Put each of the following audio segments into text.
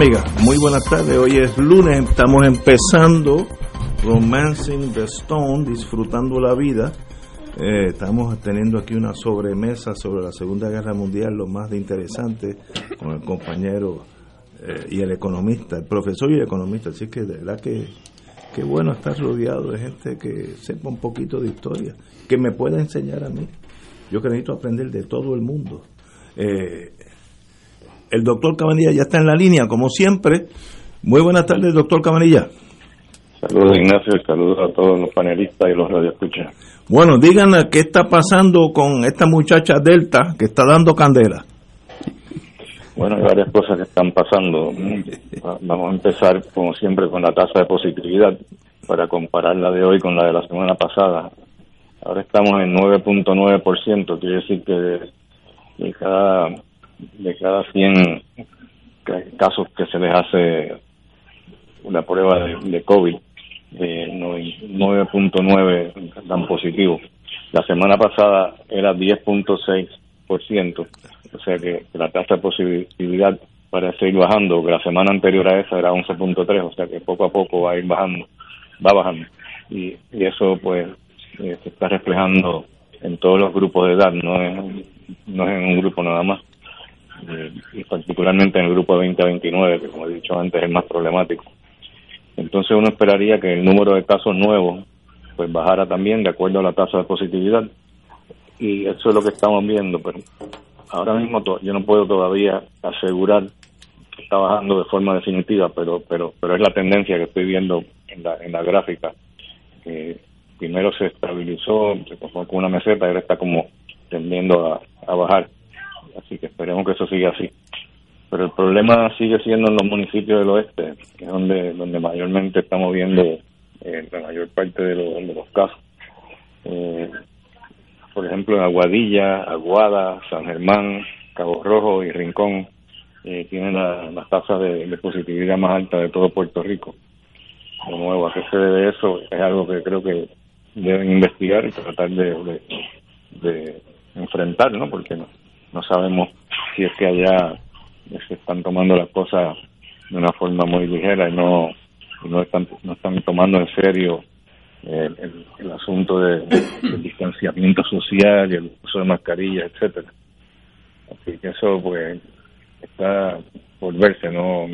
Amigas, muy buenas tardes. Hoy es lunes, estamos empezando Romancing the Stone, disfrutando la vida. Eh, estamos teniendo aquí una sobremesa sobre la Segunda Guerra Mundial, lo más de interesante, con el compañero eh, y el economista, el profesor y el economista. Así que de verdad que qué bueno estar rodeado de gente que sepa un poquito de historia, que me pueda enseñar a mí. Yo que necesito aprender de todo el mundo. Eh, el doctor Cabanilla ya está en la línea, como siempre. Muy buenas tardes, doctor Cabanilla. Saludos, Ignacio, y saludos a todos los panelistas y los radioescuchas. Bueno, díganos qué está pasando con esta muchacha Delta que está dando candela. Bueno, hay varias cosas que están pasando. Vamos a empezar, como siempre, con la tasa de positividad para compararla de hoy con la de la semana pasada. Ahora estamos en 9.9%, quiere decir que de cada de cada 100 casos que se les hace una prueba de, COVID, eh, 9.9 dan positivo. La semana pasada era 10.6%, o sea que la tasa de positividad parece ir bajando, que la semana anterior a esa era 11.3, o sea que poco a poco va a ir bajando, va bajando. Y, y eso pues eh, se está reflejando en todos los grupos de edad, no es, no es en un grupo nada más. Eh, y particularmente en el grupo 20 a 29, que como he dicho antes es más problemático. Entonces uno esperaría que el número de casos nuevos pues bajara también de acuerdo a la tasa de positividad y eso es lo que estamos viendo, pero ahora mismo yo no puedo todavía asegurar que está bajando de forma definitiva, pero pero pero es la tendencia que estoy viendo en la, en la gráfica. que primero se estabilizó, se con una meseta y ahora está como tendiendo a bajar así que esperemos que eso siga así. Pero el problema sigue siendo en los municipios del oeste, que es donde, donde mayormente estamos viendo eh, la mayor parte de, de los casos. Eh, por ejemplo, en Aguadilla, Aguada, San Germán, Cabo Rojo y Rincón eh, tienen la, las tasas de, positividad más alta de todo Puerto Rico. De nuevo, ¿a qué se debe eso? Es algo que creo que deben investigar y tratar de, de enfrentar, ¿no? Porque no, no sabemos si es que allá se están tomando las cosas de una forma muy ligera y no no están no están tomando en serio eh, el, asunto de, del distanciamiento social y el uso de mascarillas etcétera. Así que eso pues está por verse no,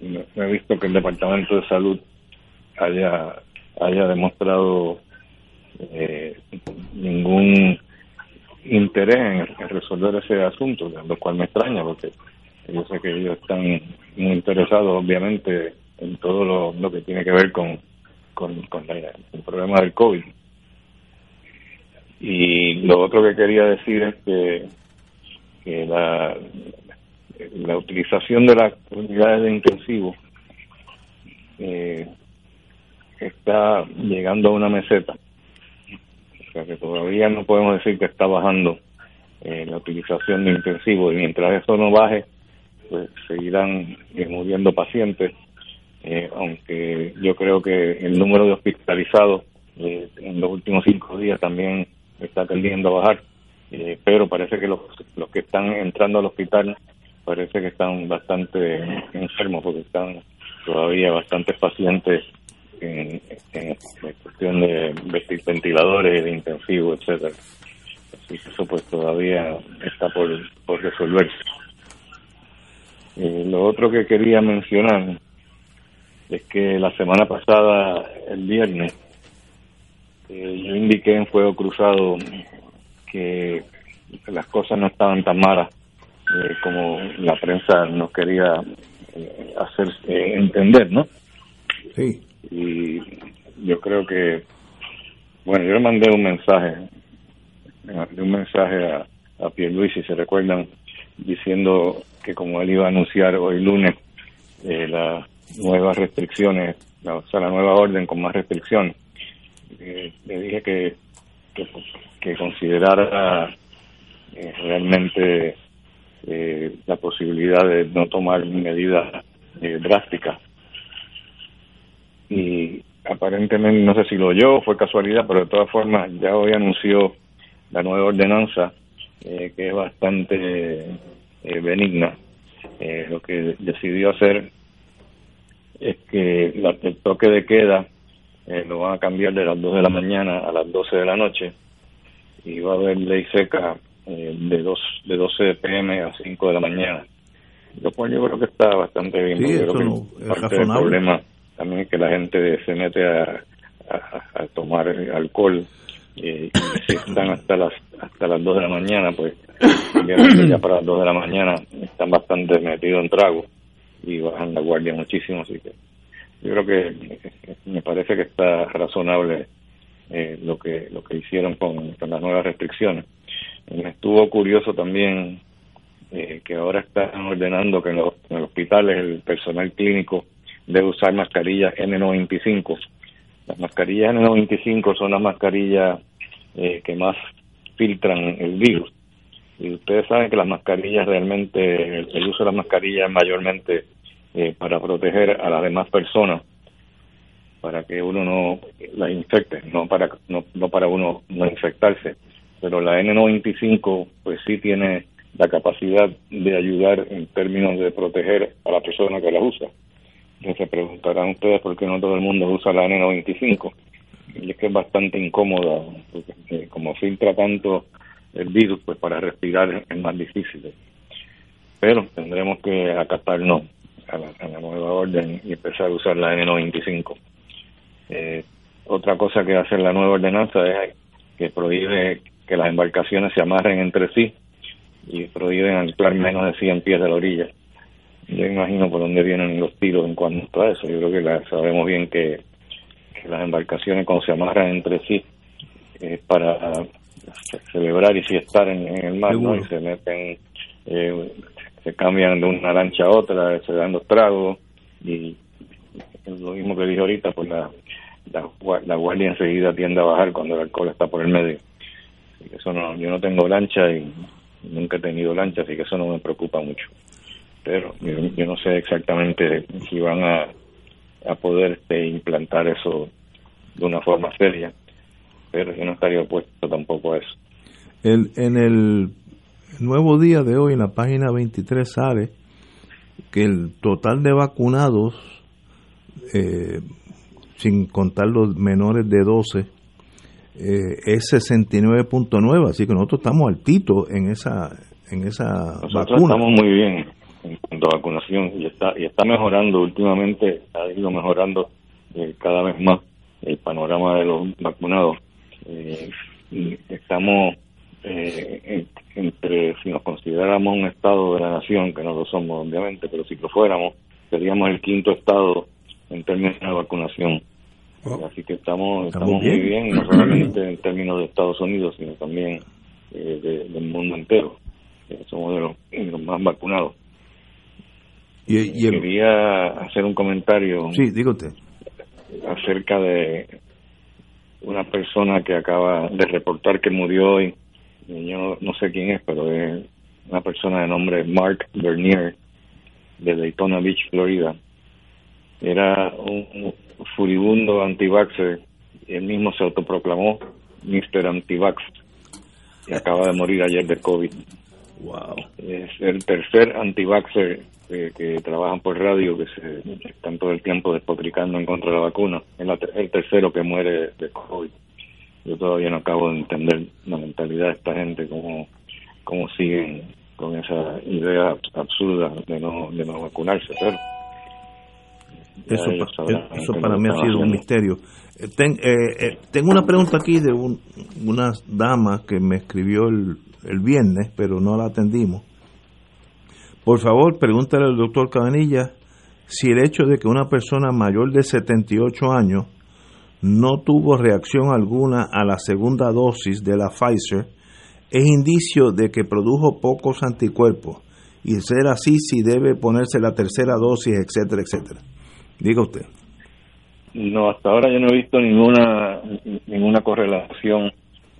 no, he visto que el departamento de salud haya haya demostrado eh, ningún interés en, resolver ese asunto, lo cual me extraña porque yo sé que ellos están muy interesados obviamente en todo lo, que tiene que ver con, con, el problema del COVID. Y lo otro que quería decir es que, que la, la utilización de las unidades de intensivo eh, está llegando a una meseta. Que todavía no podemos decir que está bajando eh, la utilización de intensivos. Y mientras eso no baje, pues seguirán eh, muriendo pacientes, eh, aunque yo creo que el número de hospitalizados en los últimos cinco días también está tendiendo a bajar, pero parece que los, los que están entrando al hospital parece que están bastante enfermos porque están todavía bastantes pacientes en, cuestión de ventiladores, de intensivos, etcétera. Así que eso pues todavía está por, por resolverse. Eh, lo otro que quería mencionar es que la semana pasada, el viernes, eh, yo indiqué en Fuego Cruzado que las cosas no estaban tan malas eh, como la prensa nos quería hacer entender, ¿no? Sí. Y yo creo que, bueno, yo le mandé un mensaje, un mensaje a, a Luis si se recuerdan, diciendo que como él iba a anunciar hoy lunes eh, las nuevas restricciones, o sea, la nueva orden con más restricciones, eh, le dije que, que, considerara eh, realmente la posibilidad de no tomar medidas drásticas y aparentemente no sé si lo oyó fue casualidad, pero de todas formas ya hoy anunció la nueva ordenanza eh, que es bastante eh, benigna. Eh, lo que decidió hacer es que la, el toque de queda lo van a cambiar de las 2 de la mañana a las 12 de la noche y va a haber ley seca de, dos, de 12 pm a 5 de la mañana. Lo cual yo creo que está bastante bien. Sí, parte del problema también que la gente se mete a, a, tomar alcohol y si están hasta las hasta las 2 de la mañana, pues ya para las 2 de la mañana están bastante metidos en trago y bajan la guardia muchísimo, así que yo creo que me parece que está razonable eh, lo que lo que hicieron con, las nuevas restricciones. Me estuvo curioso también eh, que ahora están ordenando que en los hospitales el personal clínico de usar mascarillas N95. Las mascarillas N95 son las mascarillas eh, que más filtran el virus. Y ustedes saben que las mascarillas realmente, el, uso de las mascarillas es mayormente eh, para proteger a las demás personas, para que uno no las infecte, no para, no, no para uno no infectarse. Pero la N95 pues sí tiene la capacidad de ayudar en términos de proteger a la persona que la usa se preguntarán ustedes por qué no todo el mundo usa la N95. Y es que es bastante incómoda, porque eh, como filtra tanto el virus, pues para respirar es más difícil. Pero tendremos que acatarnos a la, nueva orden y empezar a usar la N95. Eh, otra cosa que hace la nueva ordenanza es que prohíbe que las embarcaciones se amarren entre sí y prohíben anclar menos de 100 pies de la orilla yo imagino por dónde vienen los tiros en cuanto a eso. Yo creo que sabemos bien que, las embarcaciones cuando se amarran entre sí es para celebrar y fiestar en, en el mar, ¿no? Y se meten, eh, se cambian de una lancha a otra, se dan los tragos y lo mismo que dije ahorita, pues la, la, guardia enseguida tiende a bajar cuando el alcohol está por el medio. eso no, yo no tengo lancha y nunca he tenido lancha, así que eso no me preocupa mucho pero yo, no sé exactamente si van a, a poder este, implantar eso de una forma seria, pero yo no estaría opuesto tampoco a eso. El, en el nuevo día de hoy, en la página 23 sale que el total de vacunados, eh, sin contar los menores de 12, eh, es 69.9, así que nosotros estamos altitos en esa en esa nosotros estamos muy bien en cuanto a vacunación y está y está mejorando últimamente ha ido mejorando eh, cada vez más el panorama de los vacunados. Eh, estamos eh, entre si nos consideráramos un estado de la nación que no lo somos obviamente pero si lo fuéramos seríamos el quinto estado en términos de vacunación. Así que estamos estamos, muy bien. no solamente en términos de Estados Unidos sino también del mundo entero. Somos de los más vacunados y, Quería hacer un comentario. Sí, dígote. acerca de una persona que acaba de reportar que murió hoy. Yo no sé quién es, pero es una persona de nombre Mark Bernier de Daytona Beach, Florida. Era un furibundo anti-vaxxer. Él mismo se autoproclamó Mr. Antivax y acaba de morir ayer de COVID. Wow. Es el tercer anti-vaxxer que trabajan por radio, que se están todo el tiempo despotricando en contra de la vacuna. Es el tercero que muere de COVID. Yo todavía no acabo de entender la mentalidad de esta gente, cómo, cómo siguen con esa idea absurda de no, de no vacunarse. Pero eso, eso para mí ha sido un misterio. Eh, eh, eh, tengo una pregunta aquí de una dama que me escribió el, el viernes, pero no la atendimos por favor, pregúntale al doctor Cabanilla si el hecho de que una persona mayor de 78 años no tuvo reacción alguna a la segunda dosis de la Pfizer es indicio de que produjo pocos anticuerpos y ser así si debe ponerse la tercera dosis, etcétera, etcétera. Diga usted. No, hasta ahora yo no he visto ninguna ninguna correlación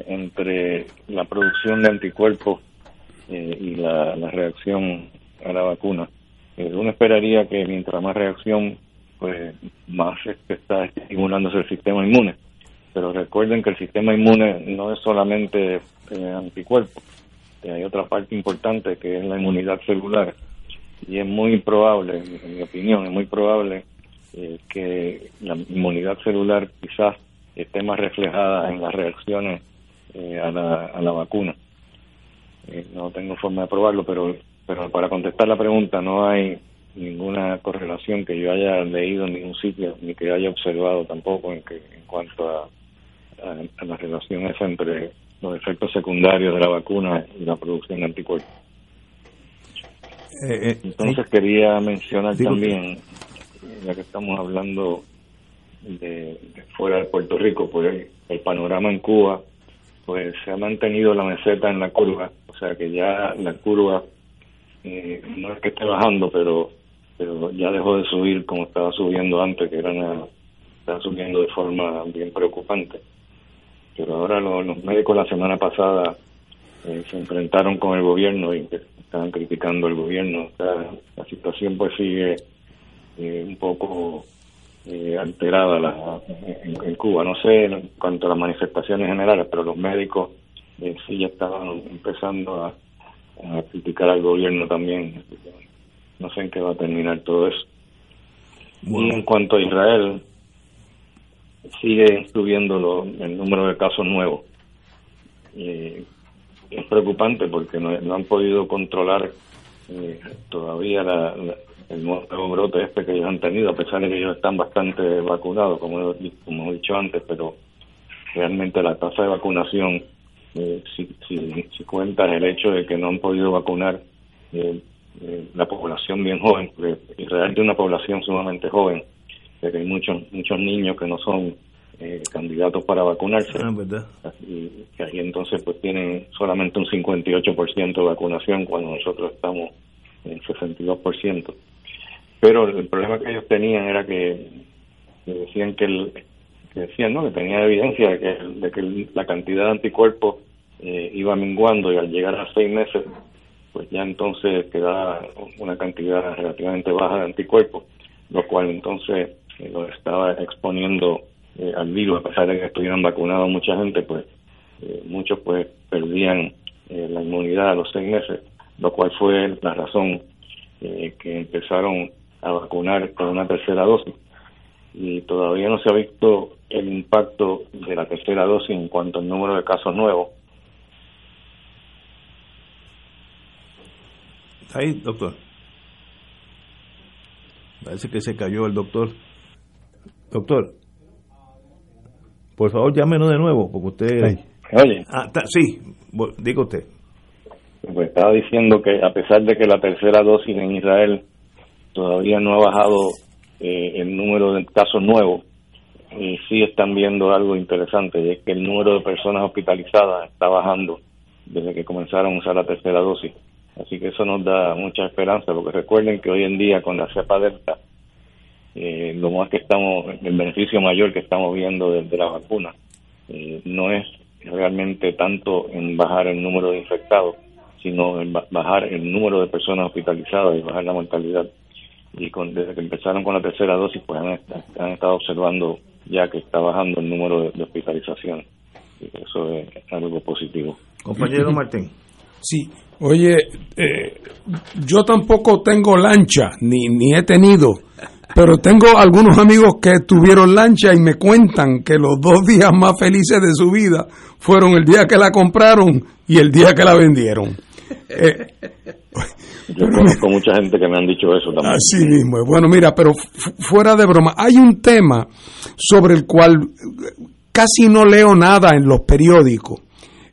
entre la producción de anticuerpos eh, y la reacción a la vacuna. Eh, uno esperaría que mientras más reacción, pues más está estimulándose el sistema inmune. Pero recuerden que el sistema inmune no es solamente eh, anticuerpos, hay otra parte importante que es la inmunidad celular. Y es muy probable, en mi opinión, es muy probable eh, que la inmunidad celular quizás esté más reflejada en las reacciones a, la, a la vacuna. no tengo forma de probarlo, pero pero para contestar la pregunta, no hay ninguna correlación que yo haya leído en ningún sitio, ni que haya observado tampoco en, que, en cuanto a, a, la relación esa entre los efectos secundarios de la vacuna y la producción de anticuerpos. Eh, eh, Entonces quería mencionar también, ya que estamos hablando de, fuera de Puerto Rico, pues el panorama en Cuba, pues se ha mantenido la meseta en la curva, o sea que ya la curva eh, no es que esté bajando, pero pero ya dejó de subir como estaba subiendo antes, que era estaba subiendo de forma bien preocupante. Pero ahora los médicos la semana pasada eh, se enfrentaron con el gobierno y estaban criticando al gobierno. la situación pues sigue eh, un poco alterada la, en, Cuba. No sé en cuanto a las manifestaciones generales, pero los médicos sí ya estaban empezando a a criticar al gobierno también. No sé en qué va a terminar todo eso. Y en cuanto a Israel, sigue subiendo el número de casos nuevos. es preocupante porque no, han podido controlar eh, todavía el nuevo brote este que ellos han tenido, a pesar de que ellos están bastante vacunados, como, como he dicho antes, pero realmente la tasa de vacunación eh, si, si, cuentas el hecho de que no han podido vacunar eh, eh, la población bien joven, porque Israel tiene una población sumamente joven, que hay muchos muchos niños que no son candidatos para vacunarse. Ah, y que ahí entonces pues tienen solamente un 58% de vacunación cuando nosotros estamos en 62%. Pero el problema que ellos tenían era que, decían que el, que decían ¿no? que tenía evidencia de que, de que la cantidad de anticuerpos eh, iba menguando y al llegar a seis meses, pues ya entonces quedaba una cantidad relativamente baja de anticuerpos, lo cual entonces eh, lo estaba exponiendo eh, al virus, a pesar de que estuvieran vacunados mucha gente, pues muchos pues perdían la inmunidad a los seis meses, lo cual fue la razón que empezaron a vacunar con una tercera dosis y todavía no se ha visto el impacto de la tercera dosis en cuanto al número de casos nuevos. Ahí, doctor? Parece que se cayó el doctor. Doctor, por favor llámenos de nuevo, porque usted... Oye. Ah, sí, diga usted. Pues estaba diciendo que a pesar de que la tercera dosis en Israel todavía no ha bajado eh, el número de casos nuevos, y sí están viendo algo interesante, y es que el número de personas hospitalizadas está bajando desde que comenzaron a usar la tercera dosis. Así que eso nos da mucha esperanza, porque recuerden que hoy en día con la cepa delta eh, lo más que estamos, el beneficio mayor que estamos viendo de, la vacuna eh, no es realmente tanto en bajar el número de infectados, sino en bajar el número de personas hospitalizadas y bajar la mortalidad. Y con, desde que empezaron con la tercera dosis, pues han, estado observando ya que está bajando el número de, hospitalización. Y eso es algo positivo. Compañero Martín. Sí, oye, eh, yo tampoco tengo lancha, ni, ni he tenido pero tengo algunos amigos que tuvieron lancha y me cuentan que los dos días más felices de su vida fueron el día que la compraron y el día que la vendieron. Eh, Yo conozco mucha gente que me han dicho eso también. Así mismo. Bueno, mira, pero fuera de broma, hay un tema sobre el cual casi no leo nada en los periódicos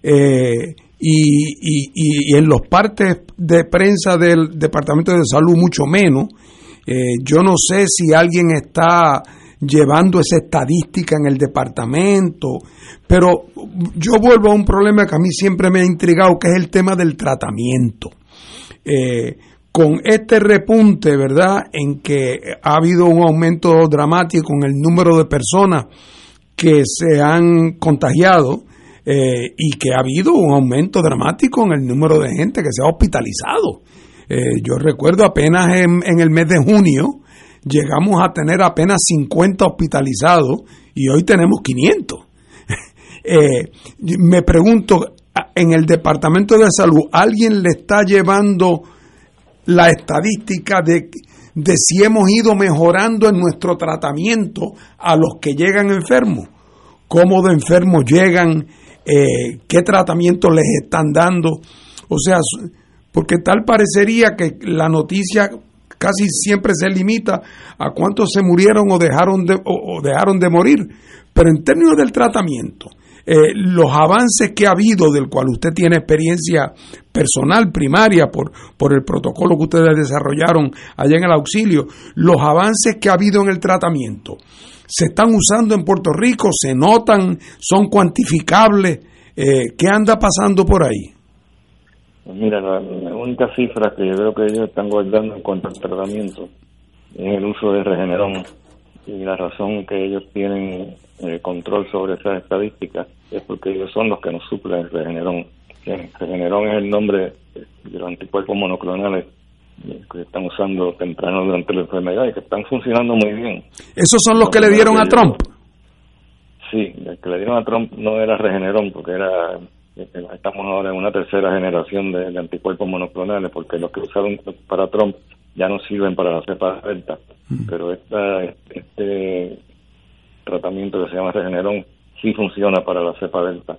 eh, y, y, en los partes de prensa del Departamento de Salud mucho menos eh, yo no sé si alguien está llevando esa estadística en el departamento, pero yo vuelvo a un problema que a mí siempre me ha intrigado, que es el tema del tratamiento. Eh, con este repunte, ¿verdad?, en que ha habido un aumento dramático en el número de personas que se han contagiado eh, y que ha habido un aumento dramático en el número de gente que se ha hospitalizado. Eh, yo recuerdo apenas en, el mes de junio llegamos a tener apenas 50 hospitalizados y hoy tenemos 500. Eh, me pregunto, en el Departamento de Salud, ¿alguien le está llevando la estadística de, de si hemos ido mejorando en nuestro tratamiento a los que llegan enfermos? ¿Cómo de enfermos llegan? Eh, ¿Qué tratamiento les están dando? O sea, porque tal parecería que la noticia casi siempre se limita a cuántos se murieron o dejaron de, o, dejaron de morir. Pero en términos del tratamiento, eh, los avances que ha habido, del cual usted tiene experiencia personal, primaria, por, por el protocolo que ustedes desarrollaron allá en el auxilio, los avances que ha habido en el tratamiento, ¿se están usando en Puerto Rico? ¿Se notan? ¿Son cuantificables? Eh, ¿Qué anda pasando por ahí? Pues mira, la, única cifra que yo creo que ellos están guardando en cuanto al tratamiento es el uso de Regeneron. Y la razón que ellos tienen eh, control sobre esas estadísticas es porque ellos son los que nos suplen el Regeneron. Regeneron es el nombre de los anticuerpos monoclonales que están usando temprano durante la enfermedad y que están funcionando muy bien. ¿Esos son los que le dieron a Trump? Sí, el que le dieron a Trump no era Regeneron porque era estamos ahora en una tercera generación de, anticuerpos monoclonales porque los que usaron para Trump ya no sirven para la cepa delta, mm. pero esta, este tratamiento que se llama Regeneron sí funciona para la cepa delta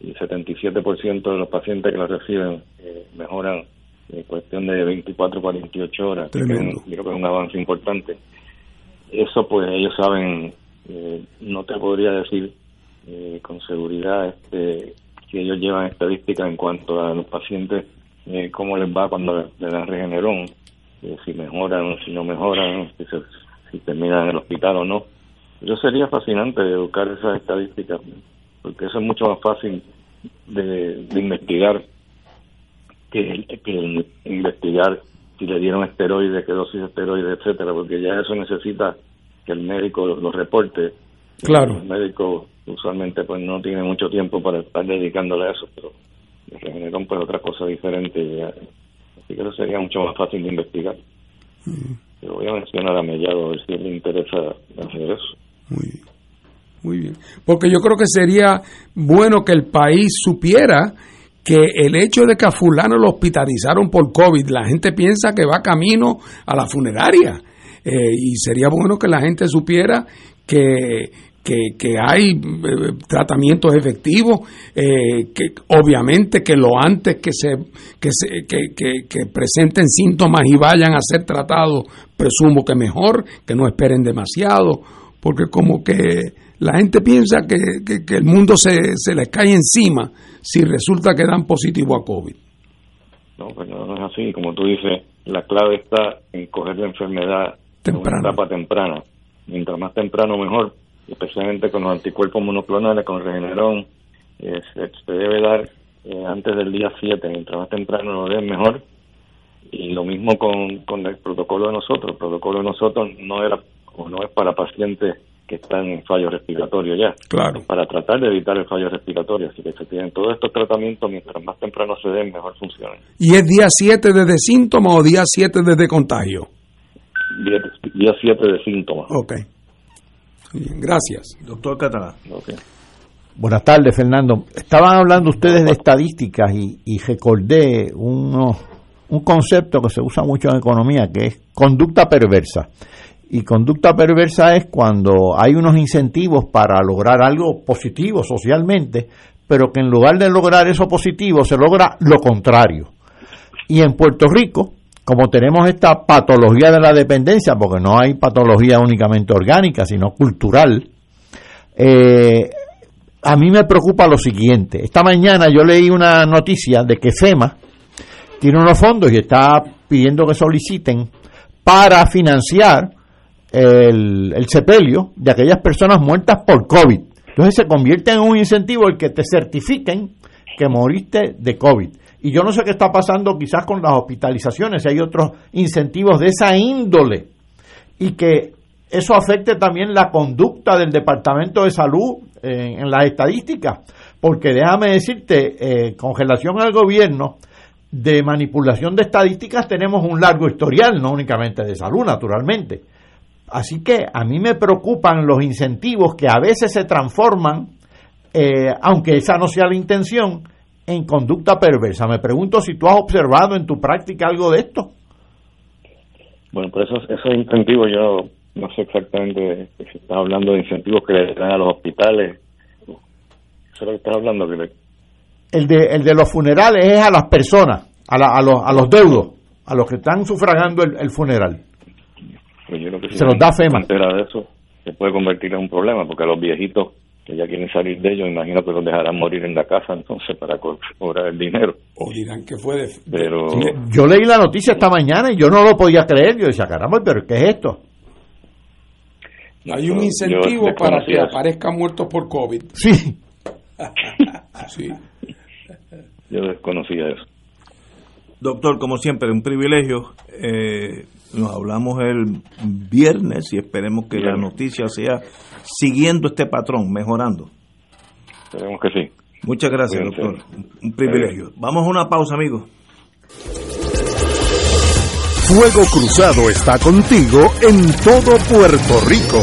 y 77% de los pacientes que la reciben eh, mejoran en cuestión de 24 48 horas. Que creo que es un avance importante. Eso pues ellos saben, eh, no te podría decir eh, con seguridad este que ellos llevan estadísticas en cuanto a los pacientes, eh, cómo les va cuando le dan regenerón, eh, si mejoran o si no mejoran, si, terminan en el hospital o no. Yo sería fascinante educar esas estadísticas, porque eso es mucho más fácil de, investigar que, que investigar si le dieron esteroides, qué dosis de esteroides, etcétera, porque ya eso necesita que el médico lo, reporte. Claro. El médico usualmente pues no tiene mucho tiempo para estar dedicándole a eso, pero el regenerón pues otra cosa diferente, así que eso sería mucho más fácil de investigar. Pero voy a mencionar a Mellado a ver si le interesa hacer eso. Muy bien. Muy bien. Porque yo creo que sería bueno que el país supiera que el hecho de que a fulano lo hospitalizaron por COVID, la gente piensa que va camino a la funeraria. Eh, y sería bueno que la gente supiera que que, hay eh, tratamientos efectivos, eh, que obviamente que lo antes que se, que, se que, presenten síntomas y vayan a ser tratados, presumo que mejor, que no esperen demasiado, porque como que la gente piensa que, el mundo se, se les cae encima si resulta que dan positivo a COVID. No, pues no, es así, como tú dices, la clave está en coger la enfermedad en una etapa temprana. Mientras más temprano mejor, especialmente con los anticuerpos monoclonales, con Regeneron, eh, se, debe dar eh, antes del día 7, mientras más temprano lo den mejor. Y lo mismo con, con el protocolo de nosotros. El protocolo de nosotros no era o no es para pacientes que están en fallo respiratorio ya. Claro. Para tratar de evitar el fallo respiratorio. Así que se tienen todos estos tratamientos, mientras más temprano se den, mejor funcionan. ¿Y es día 7 desde síntomas o día 7 desde contagio? Día, día 7 de síntomas. Ok. Bien, gracias. Doctor Catalán. Ok. Buenas tardes, Fernando. Estaban hablando ustedes de estadísticas y, y recordé uno, un concepto que se usa mucho en economía, que es conducta perversa. Y conducta perversa es cuando hay unos incentivos para lograr algo positivo socialmente, pero que en lugar de lograr eso positivo se logra lo contrario. Y en Puerto Rico, como tenemos esta patología de la dependencia, porque no hay patología únicamente orgánica, sino cultural, eh, a mí me preocupa lo siguiente. Esta mañana yo leí una noticia de que FEMA tiene unos fondos y está pidiendo que soliciten para financiar el, el sepelio de aquellas personas muertas por COVID. Entonces se convierte en un incentivo el que te certifiquen que moriste de COVID. Y yo no sé qué está pasando quizás con las hospitalizaciones, si hay otros incentivos de esa índole. Y que eso afecte también la conducta del Departamento de Salud en, en las estadísticas. Porque déjame decirte, eh, con relación al gobierno, de manipulación de estadísticas tenemos un largo historial, no únicamente de salud, naturalmente. Así que a mí me preocupan los incentivos que a veces se transforman, eh, aunque esa no sea la intención, en conducta perversa. Me pregunto si tú has observado en tu práctica algo de esto. Bueno, por esos, esos incentivos yo no sé exactamente si estás hablando de incentivos que le dan a los hospitales. Eso es lo que estás hablando, que le- El de, el de los funerales es a las personas, a, la- a, los, a los deudos, a los que están sufragando el, el funeral. Pues yo creo que si Se los da FEMA. de eso, se puede convertir en un problema, porque a los viejitos que ya quieren salir de ellos, imagino que los dejarán morir en la casa entonces para co- cobrar el dinero. O dirán que fue de... Pero Yo leí la noticia esta mañana y yo no lo podía creer. Yo decía, caramba, pero ¿qué es esto? Hay un yo incentivo para que aparezcan muertos por COVID. Sí. Sí. Yo desconocía eso. Doctor, como siempre, un privilegio. Eh, nos hablamos el viernes y esperemos que la noticia sea siguiendo este patrón, mejorando. Esperemos que sí. Muchas gracias, doctor. Un- Un privilegio. Vamos a una pausa, amigos. Fuego Cruzado está contigo en todo Puerto Rico.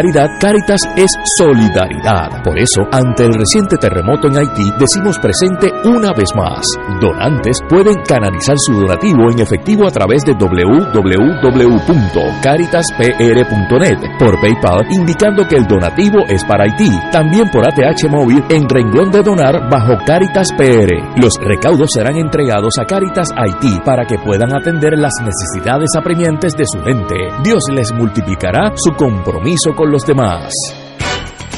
caridad, Caritas es solidaridad. Por eso, ante el reciente terremoto en Haití, decimos presente una vez más. Donantes pueden canalizar su donativo en efectivo a través de www.caritaspr.net por PayPal, indicando que el donativo es para Haití. También por ATH móvil en renglón de donar bajo Caritas PR. Los recaudos serán entregados a Caritas Haití para que puedan atender las necesidades apremiantes de su gente. Dios les multiplicará su compromiso con los demás.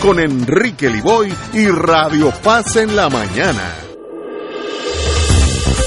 con Enrique Liboy y Radio Paz en la mañana.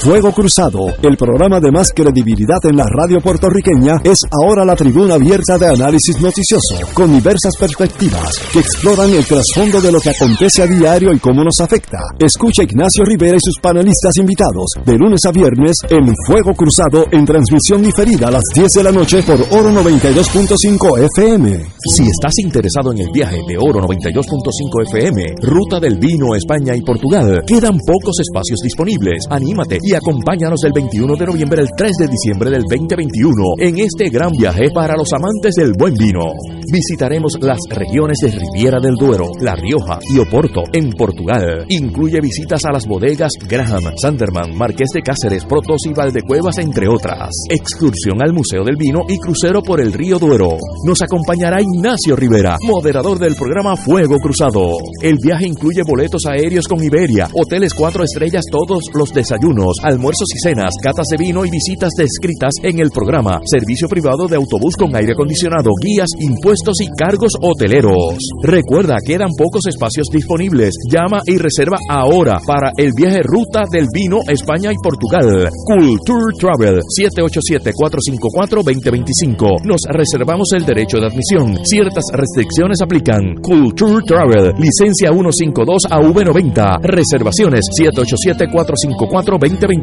Fuego Cruzado, el programa de más credibilidad en la radio puertorriqueña, es ahora la tribuna abierta de análisis noticioso, con diversas perspectivas que exploran el trasfondo de lo que acontece a diario y cómo nos afecta. Escucha Ignacio Rivera y sus panelistas invitados de lunes a viernes en Fuego Cruzado en transmisión diferida a las 10 de la noche por Oro 92.5 FM. Si estás interesado en el viaje de Oro 92.5 FM, Ruta del Vino, España y Portugal, quedan pocos espacios disponibles. Anímate y acompáñanos del 21 de noviembre al 3 de diciembre del 2021 en este gran viaje para los amantes del buen vino. Visitaremos las regiones de Riviera del Duero, La Rioja y Oporto en Portugal. Incluye visitas a las bodegas Graham, Sanderman, Marqués de Cáceres, Protos y Valdecuevas, entre otras. Excursión al Museo del Vino y crucero por el río Duero. Nos acompañará Ignacio Rivera, moderador del programa Fuego Cruzado. El viaje incluye boletos aéreos con Iberia, hoteles cuatro estrellas todos los desayunos, almuerzos y cenas, catas de vino y visitas descritas en el programa, servicio privado de autobús con aire acondicionado, guías, impuestos y cargos hoteleros. Recuerda, quedan pocos espacios disponibles. Llama y reserva ahora para el viaje Ruta del Vino España y Portugal. Culture Travel 787-454-2025. Nos reservamos el derecho de admisión. Ciertas restricciones aplican. Culture Travel, licencia 152 a V90. Reservaciones 787-454-2025.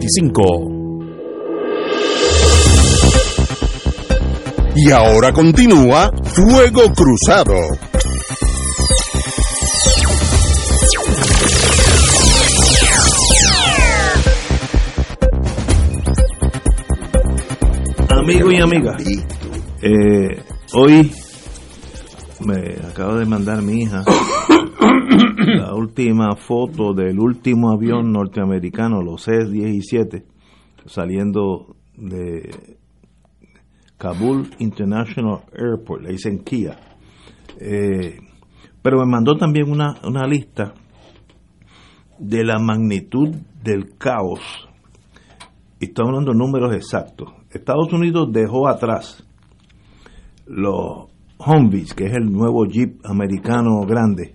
Y ahora continúa Fuego Cruzado. Amigo y amiga, eh, hoy me acaba de mandar mi hija la última foto del último avión norteamericano, los C-17, saliendo de Kabul International Airport, le dicen Kia. Eh, pero me mandó también una, una lista de la magnitud del caos. Y estamos hablando de números exactos. Estados Unidos dejó atrás los Humvees, que es el nuevo Jeep americano grande,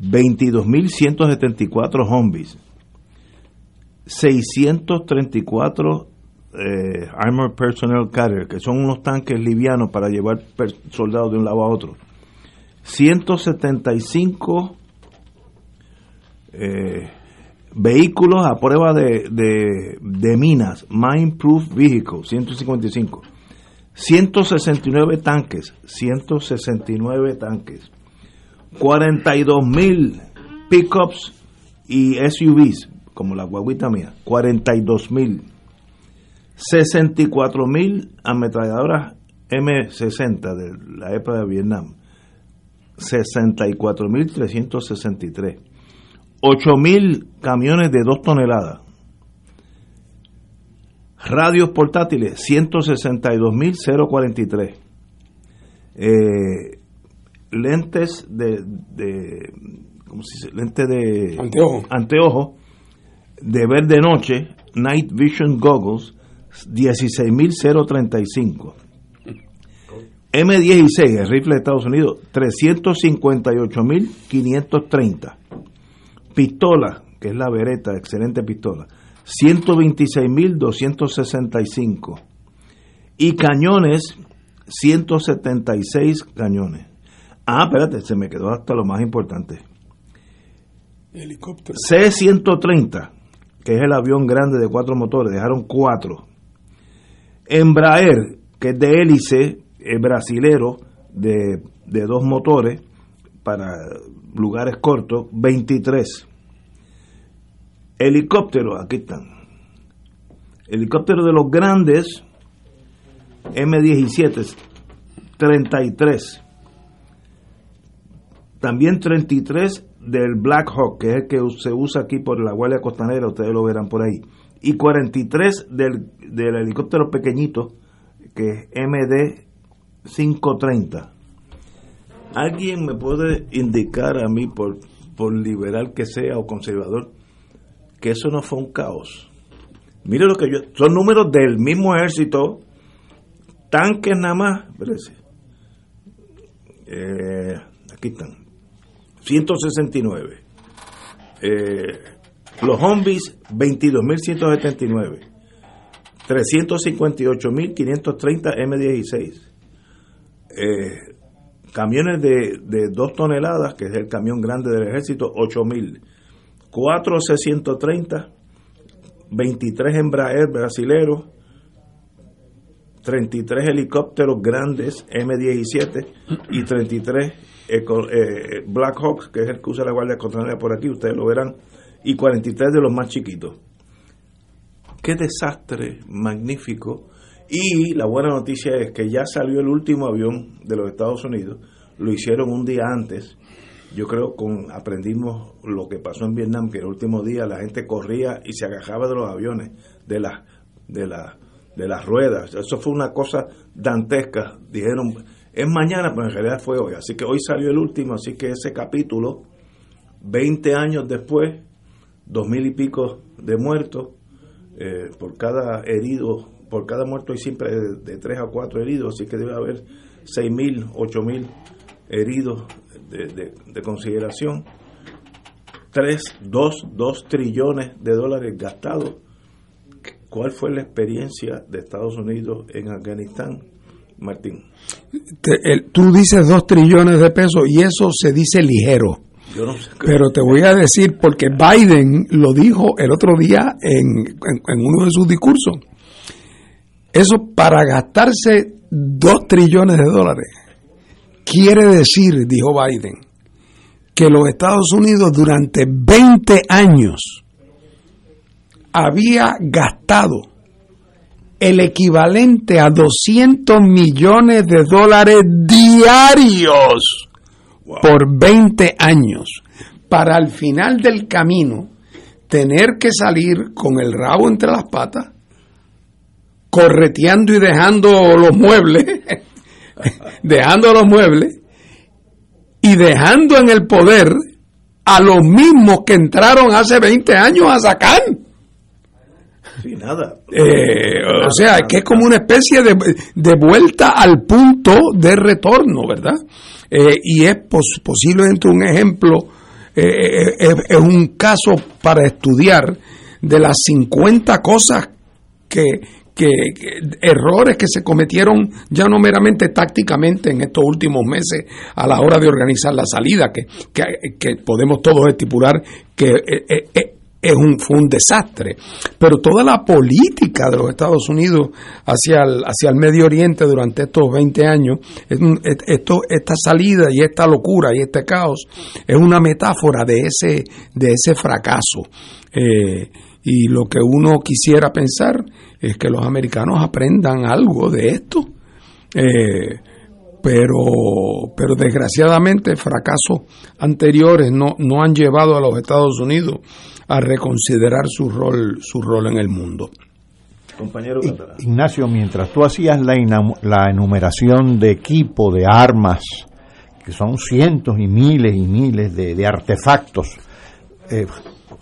22.174 Humvees, 634 eh, Armored Personnel Carrier, que son unos tanques livianos para llevar soldados de un lado a otro, 175 eh, vehículos a prueba de, de, de minas, Mine Proof Vehicle, 155. 169 tanques, 169 tanques. 42 mil pickups y SUVs, como la guaguita mía, 42 mil. 64 mil ametralladoras M60 de la época de Vietnam. 64.363. 8.000 camiones de 2 toneladas. Radios portátiles, 162.043. Eh, lentes de, de ¿cómo se dice? Lentes de Anteojo. anteojo de ver de noche, Night Vision Goggles, 16.035. M16, el rifle de Estados Unidos, 358.530. Pistola, que es la Beretta, excelente pistola, 126.265. Y cañones, 176 cañones. Ah, espérate, se me quedó hasta lo más importante. Helicóptero. C-130, que es el avión grande de cuatro motores, dejaron cuatro. Embraer, que es de hélice, es brasilero, de, de dos motores, para lugares cortos, 23. Helicópteros, aquí están. Helicópteros de los grandes, M17, 33. También 33 del Black Hawk, que es el que se usa aquí por la Guardia Costanera, ustedes lo verán por ahí. Y 43 del, del helicóptero pequeñito, que es MD-530. ¿Alguien me puede indicar a mí, por, por liberal que sea o conservador, que eso no fue un caos? Mire lo que yo... Son números del mismo ejército, tanques nada más. Eh, aquí están. 169. Eh, Los Humvees, 22.179. 358.530 M16. Eh, camiones de, de 2 toneladas, que es el camión grande del ejército, 8.000. 4 C-130, 23 Embraer brasileros, 33 helicópteros grandes M17 y 33 eh, Black Hawk, que es el que usa la Guardia Contraria por aquí, ustedes lo verán, y 43 de los más chiquitos. Qué desastre magnífico. Y la buena noticia es que ya salió el último avión de los Estados Unidos, lo hicieron un día antes. Yo creo con aprendimos lo que pasó en Vietnam, que el último día la gente corría y se agajaba de los aviones, de las de la, de las ruedas. Eso fue una cosa dantesca. Dijeron, es mañana, pero en realidad fue hoy. Así que hoy salió el último, así que ese capítulo, 20 años después, dos mil y pico de muertos, eh, por cada herido, por cada muerto hay siempre de, tres a cuatro heridos, así que debe haber seis mil, ocho mil heridos de, de, consideración. Tres, dos, dos trillones de dólares gastados. ¿Cuál fue la experiencia de Estados Unidos en Afganistán? Martín. tú dices dos trillones de pesos y eso se dice ligero. Pero te voy a decir, porque Biden lo dijo el otro día en, uno de sus discursos. Eso para gastarse dos trillones de dólares quiere decir, dijo Biden, que los Estados Unidos durante 20 años había gastado el equivalente a 200 millones de dólares diarios por 20 años para al final del camino tener que salir con el rabo entre las patas, correteando y dejando los muebles, dejando los muebles y dejando en el poder a los mismos que entraron hace 20 años a sacar. Sí, nada. Eh, o sea, que es como una especie de, de vuelta al punto de retorno, ¿verdad? Eh, y es posiblemente un ejemplo, eh, eh, es un caso para estudiar de las 50 cosas que, que, errores que se cometieron ya no meramente tácticamente en estos últimos meses a la hora de organizar la salida, que, que, podemos todos estipular que es un, fue un desastre. Pero toda la política de los Estados Unidos hacia el, hacia el Medio Oriente durante estos 20 años, esto, esta salida y esta locura y este caos es una metáfora de ese, de ese fracaso. Eh, y lo que uno quisiera pensar es que los americanos aprendan algo de esto. Eh, pero, pero desgraciadamente fracasos anteriores no, no han llevado a los Estados Unidos a reconsiderar su rol, su rol en el mundo. Compañero Ignacio, mientras tú hacías la, la enumeración de equipo, de armas, que son cientos y miles y miles de, artefactos, eh,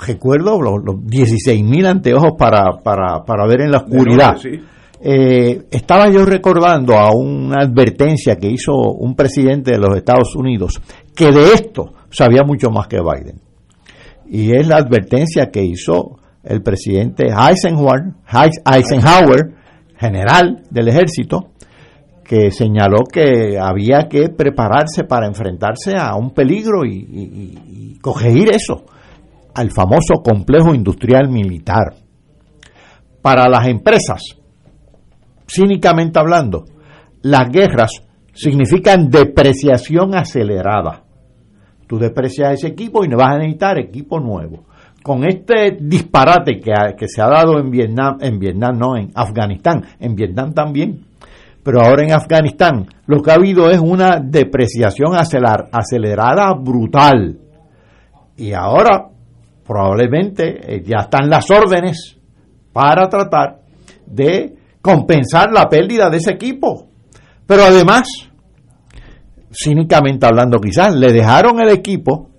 recuerdo los, los 16.000 anteojos para, para, para ver en la oscuridad. Eh, estaba yo recordando a una advertencia que hizo un presidente de los Estados Unidos, que de esto sabía mucho más que Biden. Y es la advertencia que hizo el presidente Eisenhower, Eisenhower general del ejército, que señaló que había que prepararse para enfrentarse a un peligro y, y, y eso, al famoso complejo industrial militar. Para las empresas, cínicamente hablando, las guerras significan depreciación acelerada. Tú deprecias ese equipo y vas a necesitar equipo nuevo. Con este disparate que, que se ha dado en Vietnam, en Vietnam no, en Afganistán, en Vietnam también, pero ahora en Afganistán, lo que ha habido es una depreciación acelerada brutal. Y ahora probablemente eh, ya están las órdenes para tratar de compensar la pérdida de ese equipo. Pero además, cínicamente hablando quizás, le dejaron el equipo,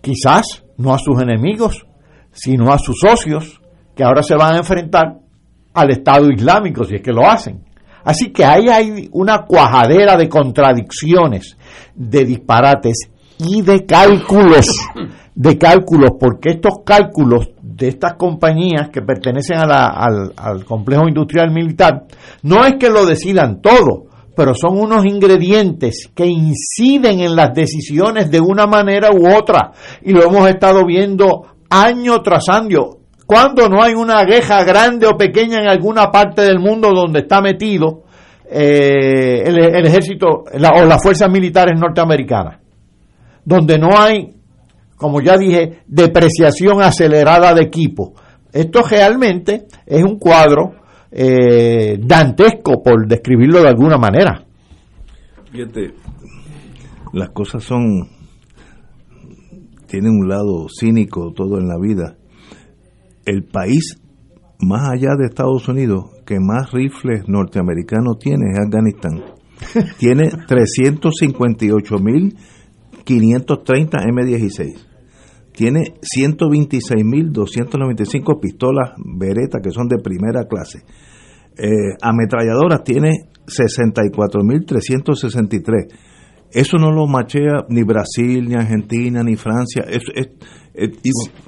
quizás no a sus enemigos, sino a sus socios, que ahora se van a enfrentar al Estado Islámico, si es que lo hacen. Así que ahí hay una cuajadera de contradicciones, de disparates y de cálculos de cálculos, porque estos cálculos de estas compañías que pertenecen a la- al, al complejo industrial militar, no es que lo decidan todo, pero son unos ingredientes que inciden en las decisiones de una manera u otra. Y lo hemos estado viendo año tras año. Cuando no hay una queja grande o pequeña en alguna parte del mundo donde está metido eh, el, ejército o las fuerzas militares norteamericanas, donde no hay, como ya dije, depreciación acelerada de equipo. Esto realmente es un cuadro eh, dantesco, por describirlo de alguna manera. Fíjate, las cosas son. tienen un lado cínico todo en la vida. El país, más allá de Estados Unidos, que más rifles norteamericanos tiene es Afganistán. tiene 358.530 M16. Tiene 126.295 pistolas Beretta que son de primera clase. Eh, ametralladoras tiene 64.363. Eso no lo machea ni Brasil, ni Argentina, ni Francia. Es, es-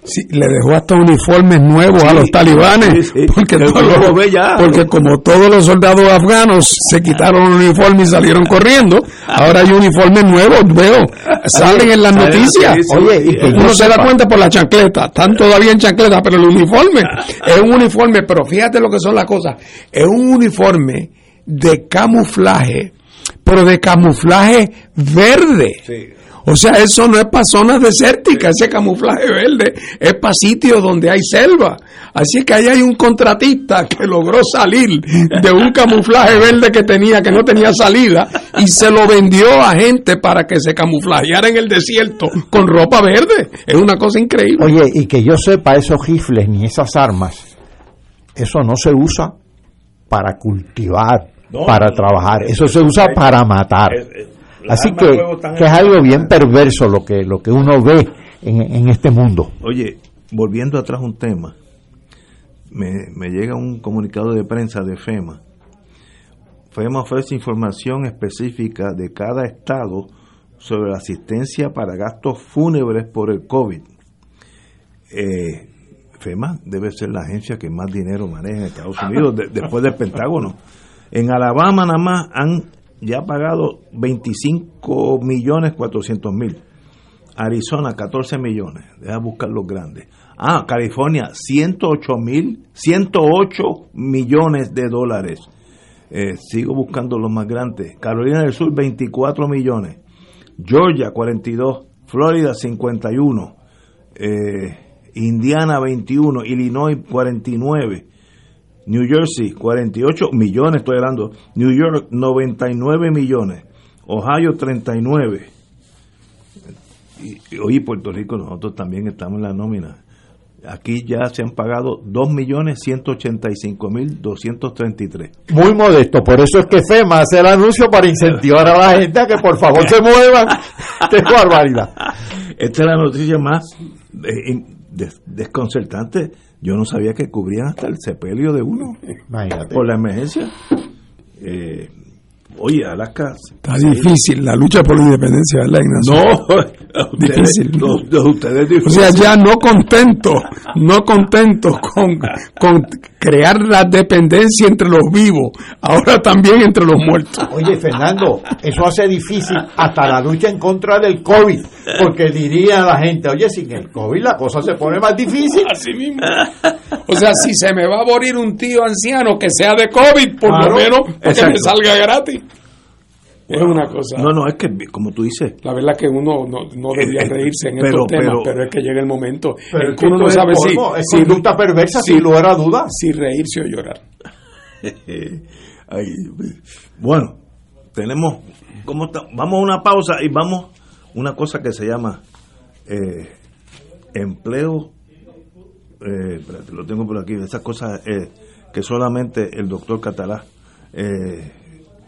Sí, le dejó hasta uniformes nuevos a los talibanes, sí, porque, los- lo ve ya. porque como todos los soldados afganos se quitaron el uniforme y salieron corriendo, ahora hay uniformes nuevos, veo, salen en las noticias. Oye, y Uno se da cuenta por la chancleta, están todavía en chancleta, pero el uniforme es un uniforme, pero fíjate lo que son las cosas, es un uniforme de camuflaje, pero de camuflaje verde. O sea, eso no es para zonas desérticas, ese camuflaje verde es para sitios donde hay selva. Así que ahí hay un contratista que logró salir de un camuflaje verde que tenía, que no tenía salida, y se lo vendió a gente para que se camuflajeara en el desierto con ropa verde. Es una cosa increíble. Oye, y que yo sepa, esos rifles ni esas armas, eso no se usa para cultivar, No, para trabajar, eso se usa para matar. Así que, es algo bien perverso lo que, lo que uno ve en, en este mundo. Oye, volviendo atrás un tema, me, me llega un comunicado de prensa de FEMA. FEMA ofrece información específica de cada estado sobre la asistencia para gastos fúnebres por el COVID. Eh, FEMA debe ser la agencia que más dinero maneja en Estados Unidos de- después del Pentágono. En Alabama nada más han ya pagado 25 millones 400 mil. Arizona 14 millones, deja buscar los grandes. Ah, California 108 mil, 108 millones de dólares. Eh, sigo buscando los más grandes. Carolina del Sur 24 millones. Georgia 42, Florida 51, eh, Indiana 21, Illinois 49, New Jersey 48 millones, estoy hablando, New York 99 millones, Ohio 39. Y, y hoy Puerto Rico nosotros también estamos en la nómina. Aquí ya se han pagado 2.185.233. Muy modesto, por eso es que FEMA hace el anuncio para incentivar a la gente a que por favor se muevan. ¡Qué barbaridad! Esta es la noticia más eh, des- desconcertante. Yo no sabía que cubrían hasta el sepelio de uno Imagínate. por la emergencia. Eh, oye, Alaska. Está difícil la lucha por la independencia, ¿verdad, Ignacio? No, ustedes, Difícil. ustedes O sea, ya no contento, no contento con, con crear la dependencia entre los vivos, ahora también entre los muertos. Oye, Fernando, eso hace difícil hasta la lucha en contra del COVID, porque diría la gente, oye, sin el COVID la cosa se pone más difícil. Así mismo. O sea, si se me va a morir un tío anciano que sea de COVID, por Claro, lo menos que me salga gratis. Es una cosa. No, no, es que, como tú dices, La verdad que uno no, no debería Eh, eh, reírse en pero- estos temas, pero- pero, es que llega el momento Pero en es que uno no sabe si, es si, conducta perversa, si- sin lugar a dudas. si reírse o llorar. Ay, bueno, tenemos, ¿cómo está? Vamos a una pausa y vamos una cosa que se llama eh, empleo. Eh, espérate, lo tengo por aquí. Esas cosas eh, que solamente el doctor Catalá. Eh,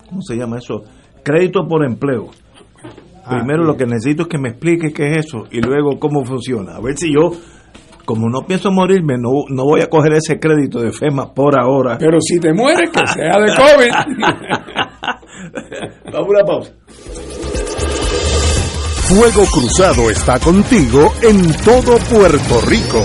¿Cómo se llama eso? Crédito por empleo. Primero lo que necesito es que me explique qué es eso y luego cómo funciona. A ver si yo, como no pienso morirme, no, no voy a coger ese crédito de FEMA por ahora. Pero si te mueres, que sea de COVID. Vamos a una pausa. Fuego Cruzado está contigo en todo Puerto Rico.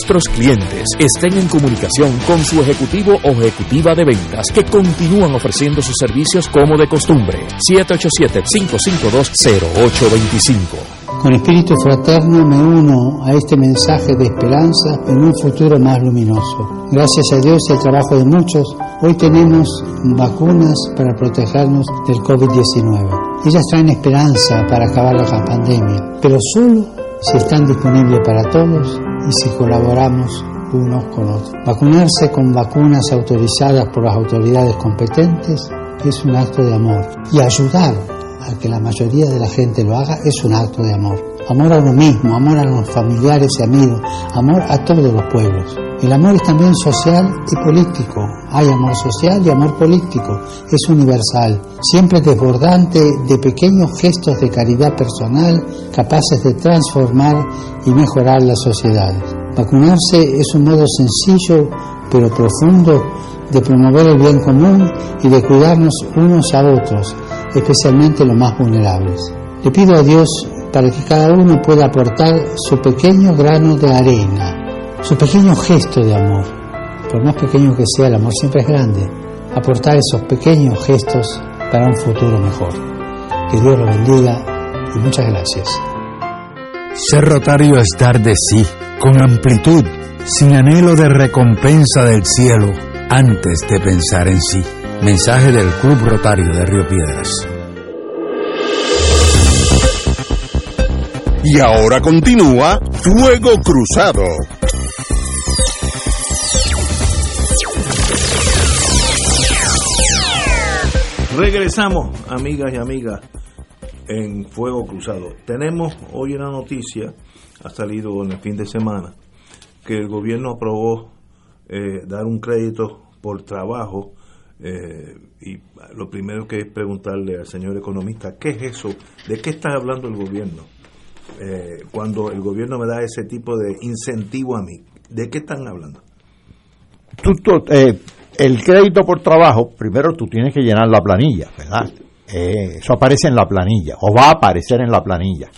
nuestros clientes estén en comunicación con su ejecutivo o ejecutiva de ventas que continúan ofreciendo sus servicios como de costumbre. 787-552-0825. Con espíritu fraterno me uno a este mensaje de esperanza en un futuro más luminoso. Gracias a Dios y al trabajo de muchos, hoy tenemos vacunas para protegernos del COVID-19. Ellas traen esperanza para acabar la pandemia, pero solo si están disponibles para todos y si colaboramos unos con otros. Vacunarse con vacunas autorizadas por las autoridades competentes es un acto de amor y ayudar a que la mayoría de la gente lo haga es un acto de amor. Amor a uno mismo, amor a los familiares y amigos, amor a todos los pueblos. El amor es también social y político. Hay amor social y amor político. Es universal, siempre desbordante de pequeños gestos de caridad personal capaces de transformar y mejorar las sociedades. Vacunarse es un modo sencillo pero profundo de promover el bien común y de cuidarnos unos a otros, especialmente los más vulnerables. Le pido a Dios para que cada uno pueda aportar su pequeño grano de arena su pequeño gesto de amor, por más pequeño que sea, el amor siempre es grande, aportar esos pequeños gestos para un futuro mejor. Que Dios lo bendiga y muchas gracias. Ser rotario es dar de sí, con amplitud, sin anhelo de recompensa del cielo, antes de pensar en sí. Mensaje del Club Rotario de Río Piedras. Y ahora continúa Fuego Cruzado. Regresamos, amigas y amigas, en Fuego Cruzado. Tenemos hoy una noticia, ha salido en el fin de semana, que el gobierno aprobó eh, dar un crédito por trabajo. Eh, y lo primero que es preguntarle al señor economista, ¿qué es eso? ¿De qué está hablando el gobierno? Eh, cuando el gobierno me da ese tipo de incentivo a mí, ¿de qué están hablando? Tú, el crédito por trabajo, primero tú tienes que llenar la planilla, ¿verdad? Eh, eso aparece en la planilla, o va a aparecer en la planilla.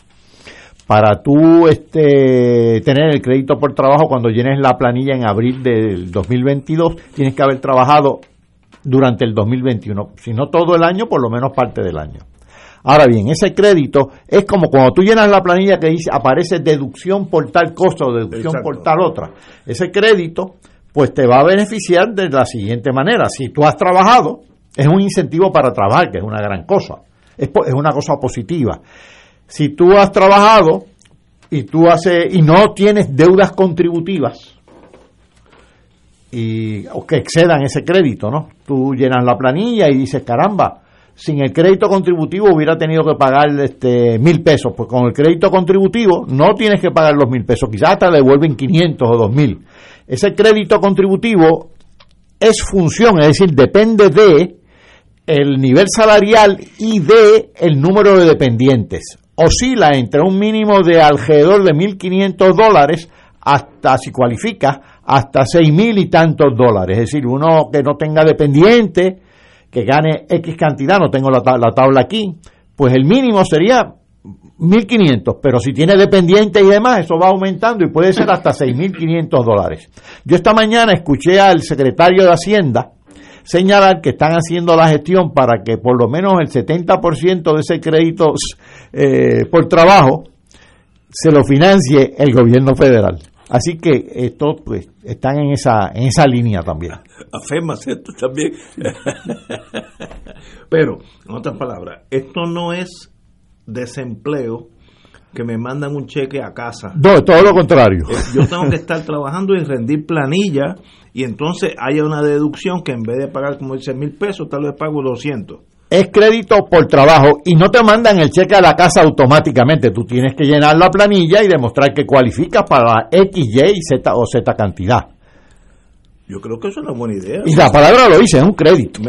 Para tú este, tener el crédito por trabajo, cuando llenes la planilla en abril del 2022, tienes que haber trabajado durante el 2021, si no todo el año, por lo menos parte del año. Ahora bien, ese crédito es como cuando tú llenas la planilla que dice aparece deducción por tal cosa o deducción por tal otra. Ese crédito pues te va a beneficiar de la siguiente manera. Si tú has trabajado, es un incentivo para trabajar, que es una gran cosa. Es, una cosa positiva. Si tú has trabajado y tú haces y no tienes deudas contributivas y o que excedan ese crédito, ¿no? Tú llenas la planilla y dices, caramba, sin el crédito contributivo hubiera tenido que pagar este mil pesos, pues con el crédito contributivo no tienes que pagar los mil pesos, quizás te devuelven 500 o 2000 ese crédito contributivo es función, es decir, depende de el nivel salarial y de el número de dependientes. Oscila entre un mínimo de alrededor de 1.500 dólares hasta, si cualifica, hasta 6.000 y tantos dólares. Es decir, uno que no tenga dependiente, que gane X cantidad, no tengo la, la tabla aquí, pues el mínimo sería 1.500, pero si tiene dependientes y demás, eso va aumentando y puede ser hasta 6.500 dólares. Yo esta mañana escuché al secretario de Hacienda señalar que están haciendo la gestión para que por lo menos el 70% de ese crédito eh, por trabajo se lo financie el gobierno federal. Así que estos pues están en esa en esa línea también. Afirmas esto también. Pero, en otras palabras, esto no es desempleo que me mandan un cheque a casa. No, todo lo contrario. Eh, yo tengo que estar trabajando y rendir planilla y entonces haya una deducción que en vez de pagar como dice mil pesos, tal vez pago 200. Es crédito por trabajo y no te mandan el cheque a la casa automáticamente. Tú tienes que llenar la planilla y demostrar que cualificas para X, Y, Z o Z cantidad. Yo creo que eso es una buena idea. Y la palabra lo dice, es un crédito.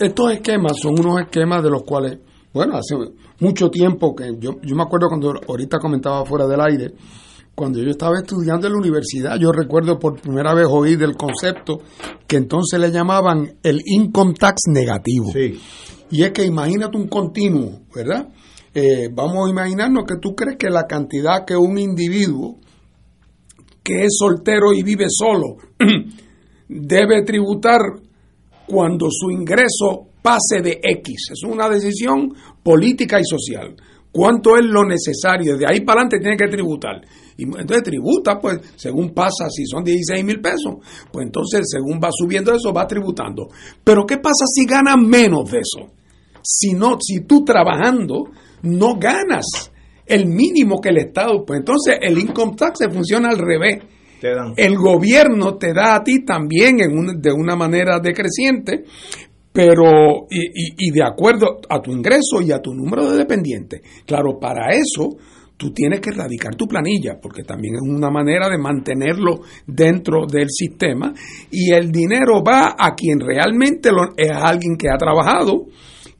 Estos esquemas son unos esquemas de los cuales, bueno, hace mucho tiempo que yo, yo me acuerdo cuando ahorita comentaba fuera del aire, cuando yo estaba estudiando en la universidad, yo recuerdo por primera vez oír del concepto que entonces le llamaban el income tax negativo. Y es que imagínate un continuo, ¿verdad? Eh, vamos a imaginarnos que tú crees que la cantidad que un individuo que es soltero y vive solo debe tributar cuando su ingreso pase de X. Es una decisión política y social. ¿Cuánto es lo necesario? De ahí para adelante tiene que tributar. Y entonces tributa, pues, según pasa, si son 16 mil pesos, pues entonces según va subiendo eso, va tributando. Pero ¿qué pasa si ganas menos de eso? Si no, si tú trabajando no ganas el mínimo que el Estado, pues entonces el income tax se funciona al revés. El gobierno te da a ti también en de una manera decreciente, pero y, y, de acuerdo a tu ingreso y a tu número de dependientes. Claro, para eso tú tienes que erradicar tu planilla, porque también es una manera de mantenerlo dentro del sistema y el dinero va a quien realmente lo, es alguien que ha trabajado,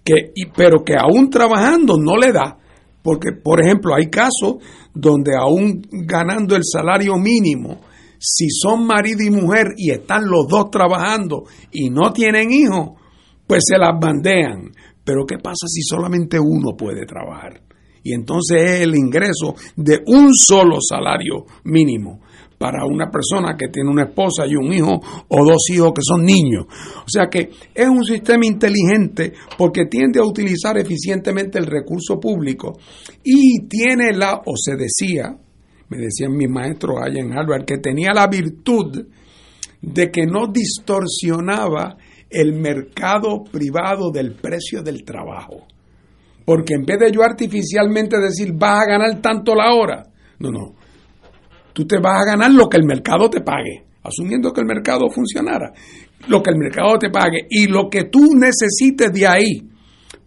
que, pero que aún trabajando no le da. Porque, por ejemplo, hay casos donde aún ganando el salario mínimo, si son marido y mujer y están los dos trabajando y no tienen hijos, pues se las bandean. Pero ¿qué pasa si solamente uno puede trabajar? Y entonces es el ingreso de un solo salario mínimo para una persona que tiene una esposa y un hijo o dos hijos que son niños. O sea que es un sistema inteligente porque tiende a utilizar eficientemente el recurso público y tiene la, o se decía, me decían mis maestros allá en Harvard, que tenía la virtud de que no distorsionaba el mercado privado del precio del trabajo. Porque en vez de yo artificialmente decir vas a ganar tanto la hora, no, no, tú te vas a ganar lo que el mercado te pague, asumiendo que el mercado funcionara, lo que el mercado te pague y lo que tú necesites de ahí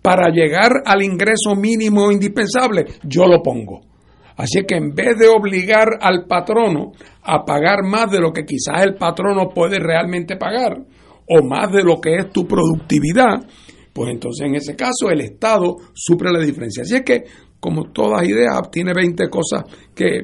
para llegar al ingreso mínimo indispensable, yo lo pongo. Así que en vez de obligar al patrono a pagar más de lo que quizás el patrono puede realmente pagar, o más de lo que es tu productividad, pues entonces en ese caso el Estado suple la diferencia. Así es que, como todas ideas, tiene 20 cosas que,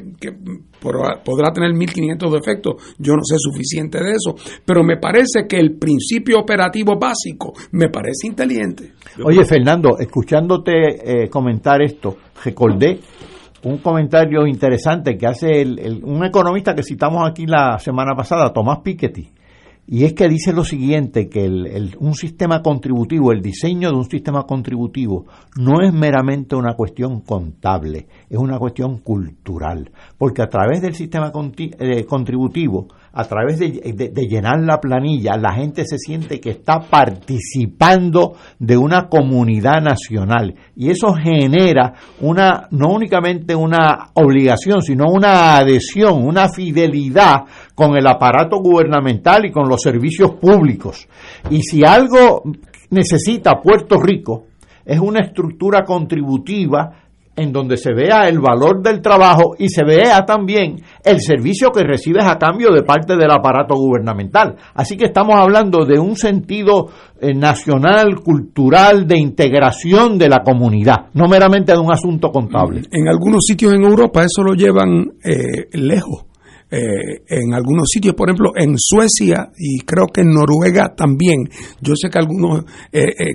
podrá tener 1500 defectos, yo no sé suficiente de eso, pero me parece que el principio operativo básico me parece inteligente. Oye, Fernando, escuchándote eh, comentar esto, recordé un comentario interesante que hace un economista que citamos aquí la semana pasada, Tomás Piketty y es que dice lo siguiente, que el, un sistema contributivo, el diseño de un sistema contributivo, no es meramente una cuestión contable, es una cuestión cultural, porque a través del sistema eh, contributivo a través de, llenar la planilla, la gente se siente que está participando de una comunidad nacional y eso genera una no únicamente una obligación, sino una adhesión, una fidelidad con el aparato gubernamental y con los servicios públicos. Y si algo necesita Puerto Rico es una estructura contributiva en donde se vea el valor del trabajo y se vea también el servicio que recibes a cambio de parte del aparato gubernamental. Así que estamos hablando de un sentido eh, nacional, cultural, de integración de la comunidad, no meramente de un asunto contable. En algunos sitios en Europa eso lo llevan eh, lejos. Eh, en algunos sitios, por ejemplo, en Suecia y creo que en Noruega también. Yo sé que algunos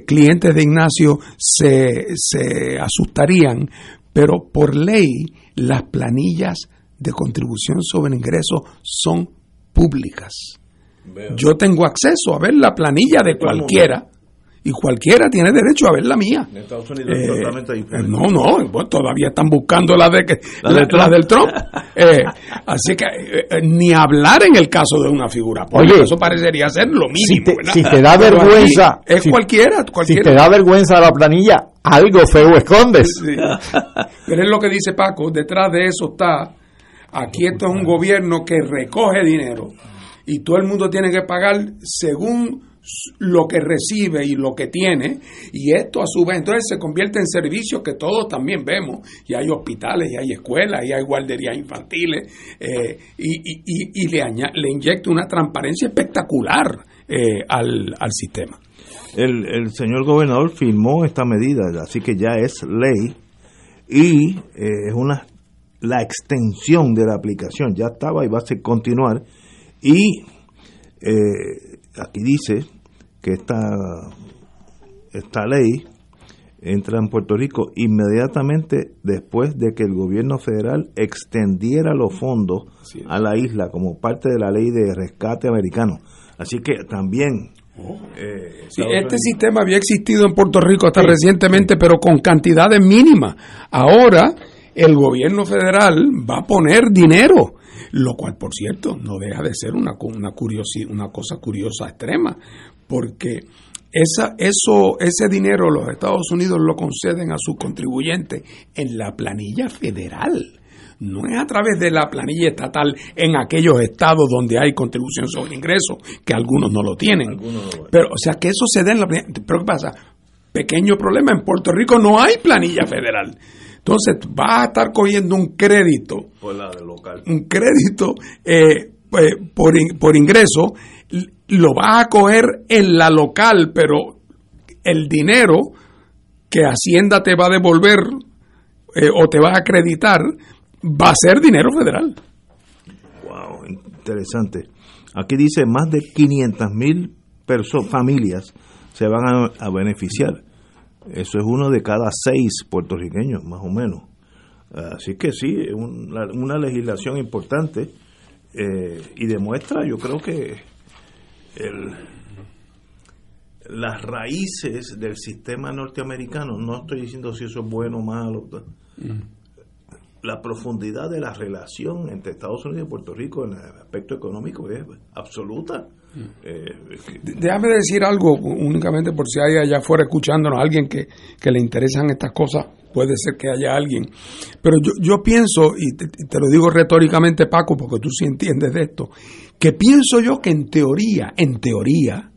clientes de Ignacio se, se asustarían, pero por ley las planillas de contribución sobre ingresos son públicas. Yo tengo acceso a ver la planilla de cualquiera y cualquiera tiene derecho a ver la mía. En Estados Unidos Eh, totalmente diferente. no, no, bueno, todavía están buscando la de que La la, de Trump. la del Trump. Eh, así que eh, eh, ni hablar en el caso de una figura pública, Oye, eso parecería ser lo Si mínimo. si te da Pero vergüenza, es si- cualquiera, si cualquiera. te da vergüenza la planilla, algo feo escondes. Sí. Pero es lo que dice Paco, detrás de eso está, aquí esto es un gobierno que recoge dinero y todo el mundo tiene que pagar según lo que recibe y lo que tiene y esto a su vez entonces se convierte en servicios que todos también vemos y hay hospitales y hay escuelas y hay guarderías infantiles eh, y, le, le inyecta una transparencia espectacular eh, al, al sistema. El, el señor gobernador firmó esta medida, así que ya es ley y eh, es una la extensión de la aplicación ya estaba y va a continuar y aquí dice que esta esta ley entra en Puerto Rico inmediatamente después de que el gobierno federal extendiera los fondos a la isla como parte de la ley de rescate americano. Así que también eh, Sí, Estados este sistema había existido en Puerto Rico hasta recientemente, pero con cantidades mínimas. Ahora el gobierno federal va a poner dinero, lo cual, por cierto, no deja de ser una, una, curiosi- una cosa curiosa extrema, porque esa, eso, ese dinero los Estados Unidos lo conceden a sus contribuyentes en la planilla federal. No es a través de la planilla estatal en aquellos estados donde hay contribución sobre ingresos, que algunos no lo tienen. Pero, o sea, que eso se dé en la planilla. Pero, ¿qué pasa? Pequeño problema, en Puerto Rico no hay planilla federal. Entonces, vas a estar cogiendo un crédito por la de local. un crédito eh, pues, por, por ingreso, lo vas a coger en la local, pero el dinero que Hacienda te va a devolver eh, o te va a acreditar va a ser dinero federal. Wow, interesante. Aquí dice más de 500 mil familias se van a, beneficiar. Eso es uno de cada seis puertorriqueños, más o menos. Así que sí, un- una legislación importante eh, y demuestra, yo creo que el, las raíces del sistema norteamericano, no estoy diciendo si eso es bueno o malo, la profundidad de la relación entre Estados Unidos y Puerto Rico en el aspecto económico es absoluta. Eh, Déjame decir algo únicamente por si hay allá afuera escuchándonos alguien que, que le interesan estas cosas, puede ser que haya alguien. Pero yo, yo pienso, y te, y te lo digo retóricamente Paco, porque tú sí entiendes de esto, que pienso yo que en teoría, en teoría,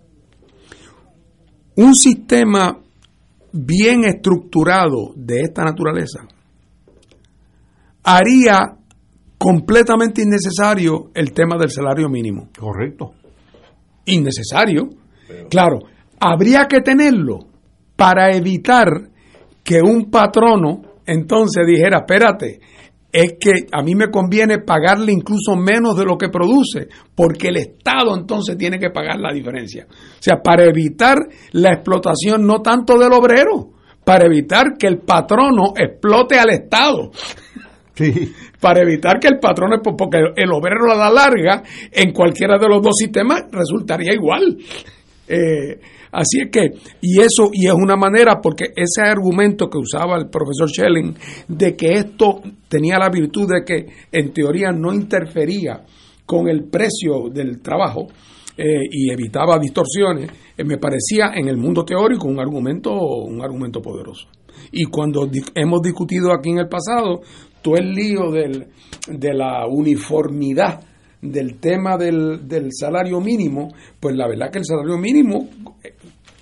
un sistema bien estructurado de esta naturaleza haría completamente innecesario el tema del salario mínimo. Correcto. Innecesario. Claro, habría que tenerlo para evitar que un patrono entonces dijera, espérate, es que a mí me conviene pagarle incluso menos de lo que produce, porque el Estado entonces tiene que pagar la diferencia. O sea, para evitar la explotación no tanto del obrero, para evitar que el patrono explote al Estado. Sí. Para evitar que el patrono, porque el obrero a la larga, en cualquiera de los dos sistemas, resultaría igual. Eh, así es que, y eso, y es una manera, porque ese argumento que usaba el profesor Schelling, de que esto tenía la virtud de que en teoría no interfería con el precio del trabajo eh, y evitaba distorsiones, eh, me parecía en el mundo teórico un argumento, un argumento poderoso. Y cuando hemos discutido aquí en el pasado todo el lío del, de la uniformidad del tema del, del salario mínimo, pues la verdad que el salario mínimo, eh,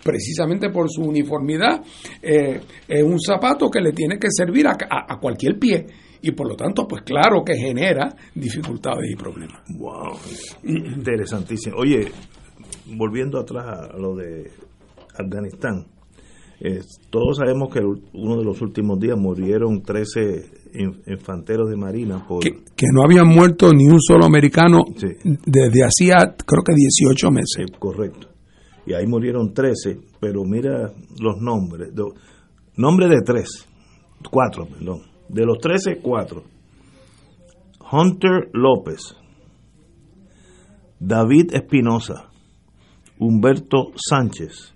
precisamente por su uniformidad, eh, es un zapato que le tiene que servir a, a- a cualquier pie. Y por lo tanto, pues claro que genera dificultades y problemas. Wow, interesantísimo. Oye, volviendo atrás a lo de Afganistán, eh, todos sabemos que el- uno de los últimos días murieron 13 in- infanteros de marina por Que, que no había muerto ni un solo americano desde hacía, creo que 18 meses. correcto. Y ahí murieron 13, pero mira los nombres. do- nombre de tres, cuatro, perdón. De los 13, 4. Hunter López, David Espinosa, Humberto Sánchez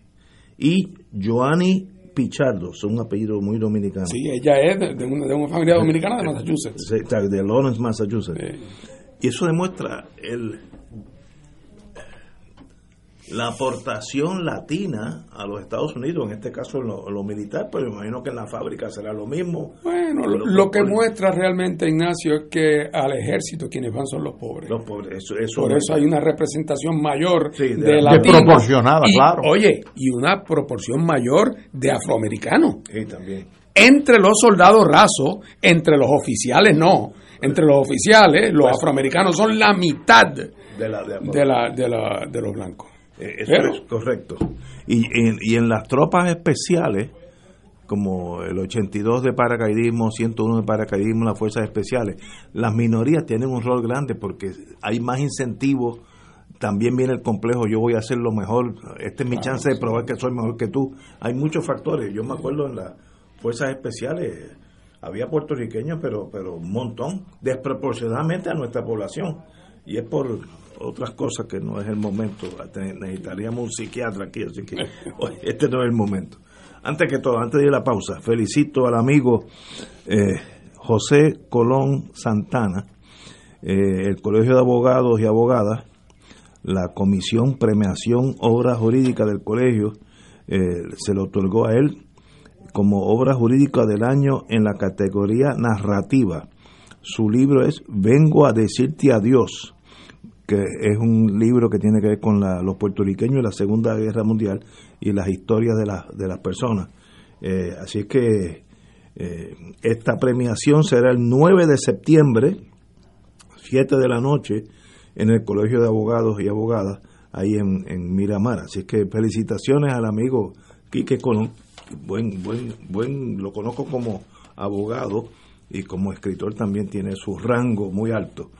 y Joanny Pichardo, son un apellido muy dominicano. Sí, ella es de, de una, de una familia dominicana de Massachusetts. Sí, De Lawrence, Massachusetts. Y eso demuestra el la aportación latina a los Estados Unidos, en este caso en lo, militar, pero me imagino que en la fábrica será lo mismo. Bueno, lo, que muestra realmente, Ignacio, es que al ejército quienes van son los pobres. Los pobres, eso, Por eso hay una representación mayor de, de proporcionada, claro. Oye, y una proporción mayor de afroamericanos. Sí, también. Entre los soldados rasos, entre los oficiales no. Entre los oficiales, los pues afroamericanos son la mitad de, la, de, la, de, la, de los blancos. Eh, eso es correcto. Y, y, en las tropas especiales, como el 82 de paracaidismo, 101 de paracaidismo, las fuerzas especiales, las minorías tienen un rol grande porque hay más incentivos. También viene el complejo, yo voy a hacer lo mejor, esta es mi chance de probar que soy mejor que tú. Hay muchos factores. Yo me acuerdo en las fuerzas especiales, había puertorriqueños, pero, pero un montón, desproporcionadamente a nuestra población. Y es por otras cosas que no es el momento. Necesitaríamos un psiquiatra aquí, así que este no es el momento. Antes que todo, antes de ir a la pausa, felicito al amigo eh, José Colón Santana, eh, el Colegio de Abogados y Abogadas, la Comisión Premiación Obra Jurídica del Colegio, eh, se le otorgó a él como obra jurídica del año en la categoría narrativa. Su libro es Vengo a decirte adiós, que es un libro que tiene que ver con los puertorriqueños y la Segunda Guerra Mundial y las historias de, de las personas. Eh, así es que eh, esta premiación será el 9 de septiembre, 7 de la noche, en el Colegio de Abogados y Abogadas, ahí en, Miramar. Así es que felicitaciones al amigo Quique Colón, buen, buen, buen, lo conozco como abogado y como escritor también tiene su rango muy alto.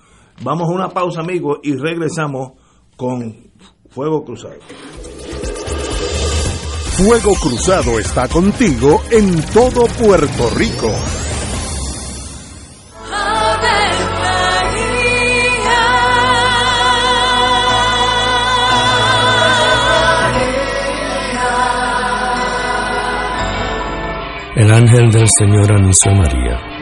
Vamos a una pausa, amigos, y regresamos con Fuego Cruzado. Fuego Cruzado está contigo en todo Puerto Rico. El ángel del Señor anunció a María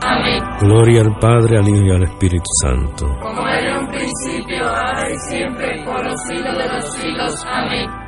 Amén. Gloria al Padre, al Hijo y al Espíritu Santo. Como era en un principio, ahora y siempre, por los siglos de los siglos. Amén.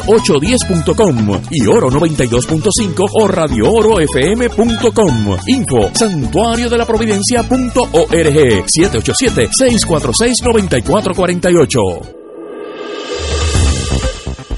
810.com y Oro 92.5 o Radio Oro FM.com. Info santuario de la providencia.org 787 646 9448.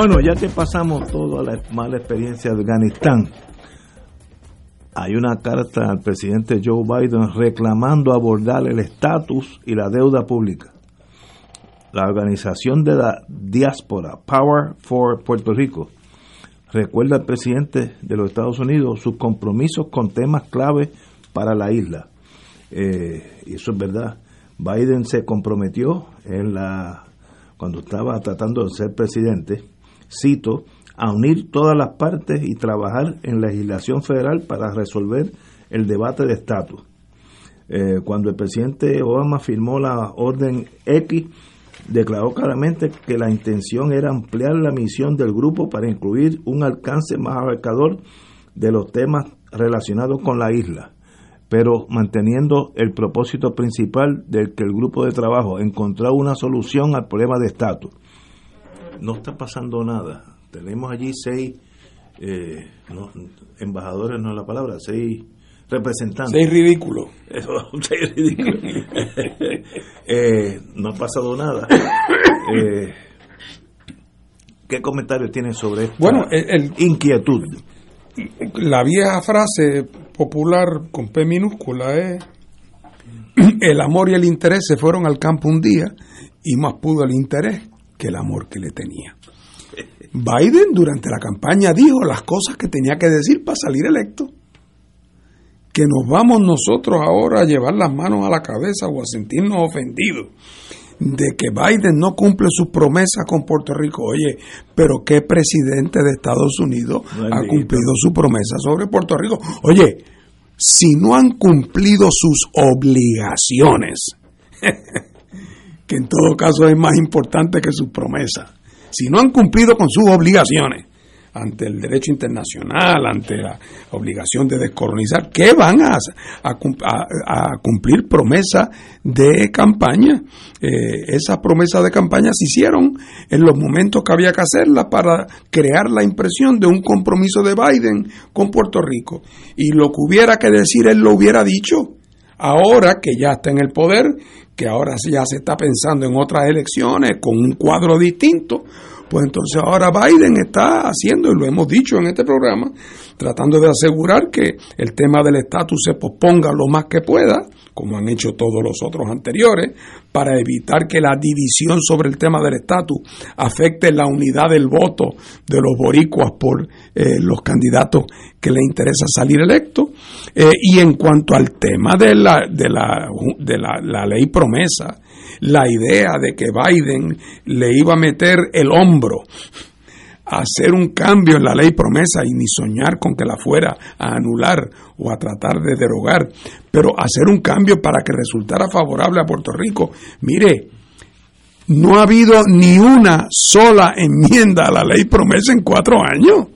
Bueno, ya que pasamos toda la mala experiencia de Afganistán, hay una carta al presidente Joe Biden reclamando abordar el estatus y la deuda pública. La organización de la diáspora, Power for Puerto Rico, recuerda al presidente de los Estados Unidos sus compromisos con temas clave para la isla. Eh, y eso es verdad. Biden se comprometió en la cuando estaba tratando de ser presidente cito, a unir todas las partes y trabajar en legislación federal para resolver el debate de estatus. Eh, cuando el presidente Obama firmó la Orden X, declaró claramente que la intención era ampliar la misión del grupo para incluir un alcance más abarcador de los temas relacionados con la isla, pero manteniendo el propósito principal del que el grupo de trabajo encontró una solución al problema de estatus no está pasando nada. Tenemos allí seis eh, embajadores, no es la palabra, seis representantes. Seis ridículos. seis ridículos. Eh, no ha pasado nada. Eh, ¿Qué comentarios tienen sobre esta bueno, el, inquietud? La vieja frase popular con P minúscula es el amor y el interés se fueron al campo un día y más pudo el interés que el amor que le tenía. Biden durante la campaña dijo las cosas que tenía que decir para salir electo. Que nos vamos nosotros ahora a llevar las manos a la cabeza o a sentirnos ofendidos de que Biden no cumple sus promesas con Puerto Rico. Oye, pero ¿qué presidente de Estados Unidos ha cumplido su promesa sobre Puerto Rico? Oye, si no han cumplido sus obligaciones, que en todo caso es más importante que sus promesas. Si no han cumplido con sus obligaciones ante el derecho internacional, ante la obligación de descolonizar, ¿qué van a, a, cumplir promesas de campaña? Eh, esas promesas de campaña se hicieron en los momentos que había que hacerlas para crear la impresión de un compromiso de Biden con Puerto Rico. Y lo que hubiera que decir, él lo hubiera dicho. Ahora que ya está en el poder, que ahora ya se está pensando en otras elecciones con un cuadro distinto, pues entonces ahora Biden está haciendo, y lo hemos dicho en este programa, tratando de asegurar que el tema del estatus se posponga lo más que pueda, como han hecho todos los otros anteriores, para evitar que la división sobre el tema del estatus afecte la unidad del voto de los boricuas por eh, los candidatos que le interesa salir electos. Eh, y en cuanto al tema de la, de la, de la ley promesa, la idea de que Biden le iba a meter el hombro hacer un cambio en la ley promesa y ni soñar con que la fuera a anular o a tratar de derogar, pero hacer un cambio para que resultara favorable a Puerto Rico. Mire, no ha habido ni una sola enmienda a la ley promesa en cuatro años.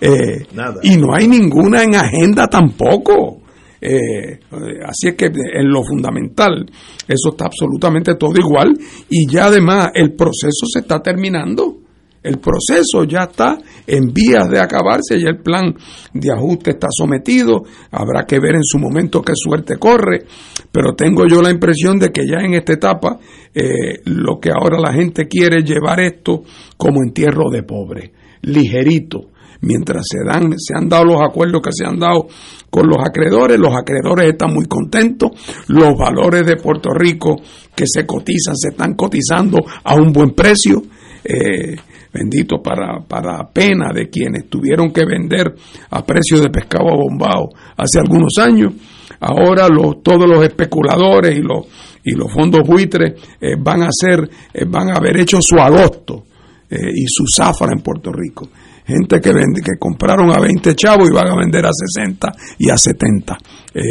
Eh, y no hay ninguna en agenda tampoco. Eh, así es que en lo fundamental, eso está absolutamente todo igual y ya además el proceso se está terminando. El proceso ya está en vías de acabarse, ya el plan de ajuste está sometido, habrá que ver en su momento qué suerte corre, pero tengo yo la impresión de que ya en esta etapa eh, lo que ahora la gente quiere es llevar esto como entierro de pobre, ligerito mientras se dan, se han dado los acuerdos que se han dado con los acreedores, los acreedores están muy contentos, los valores de Puerto Rico que se cotizan, se están cotizando a un buen precio, eh, bendito para, para pena de quienes tuvieron que vender a precio de pescado bombao hace algunos años, ahora los, todos los especuladores y los, y los fondos buitres eh, van a ser, eh, van a haber hecho su agosto y su zafra en Puerto Rico gente que que compraron a 20 chavos y van a vender a 60 y a 70, eh,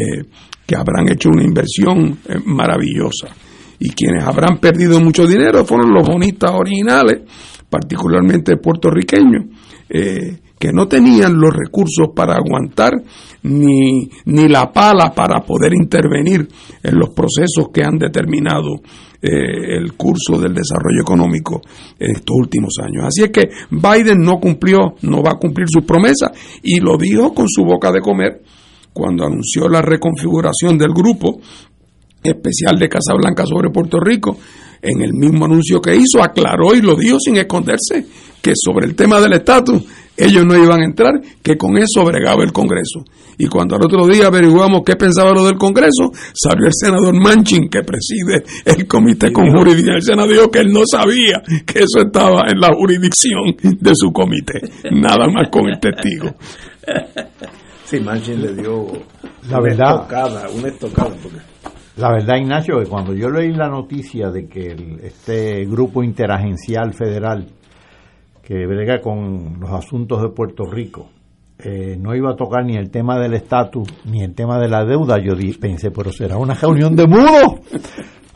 que habrán hecho una inversión eh, maravillosa. Y quienes habrán perdido mucho dinero fueron los bonistas originales, particularmente puertorriqueños, eh, que no tenían los recursos para aguantar ni, ni la pala para poder intervenir en los procesos que han determinado eh, el curso del desarrollo económico en estos últimos años. Así es que Biden no cumplió, no va a cumplir sus promesas y lo dijo con su boca de comer cuando anunció la reconfiguración del grupo especial de Casablanca sobre Puerto Rico. En el mismo anuncio que hizo, aclaró y lo dijo sin esconderse que sobre el tema del estatus ellos no iban a entrar, que con eso bregaba el Congreso. Y cuando al otro día averiguamos qué pensaba lo del Congreso, salió el senador Manchin, que preside el comité con jurisdicción. El senador dijo que él no sabía que eso estaba en la jurisdicción de su comité. Nada más con el testigo. Sí, Manchin le dio la verdad, una estocada. La verdad, Ignacio, que cuando yo leí la noticia de que este grupo interagencial federal que brega con los asuntos de Puerto Rico, eh, no iba a tocar ni el tema del estatus ni el tema de la deuda, yo pensé, pero será una reunión de mudos.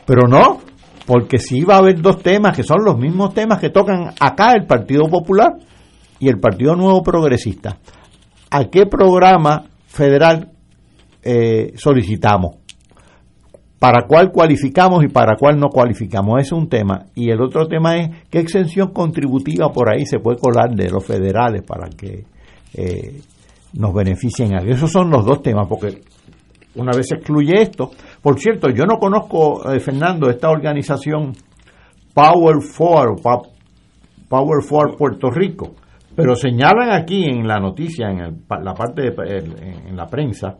Pero no, porque sí iba a haber dos temas que son los mismos temas que tocan acá el Partido Popular y el Partido Nuevo Progresista. ¿A qué programa federal eh, solicitamos? Para cuál cualificamos y para cuál no cualificamos. Es un tema. Y el otro tema es qué exención contributiva por ahí se puede colar de los federales para que eh, nos beneficien. Esos son los dos temas, porque una vez se excluye esto, por cierto, yo no conozco, eh, Fernando, esta organización Power for, Power for Puerto Rico, pero señalan aquí en la noticia, en la parte de, en la prensa,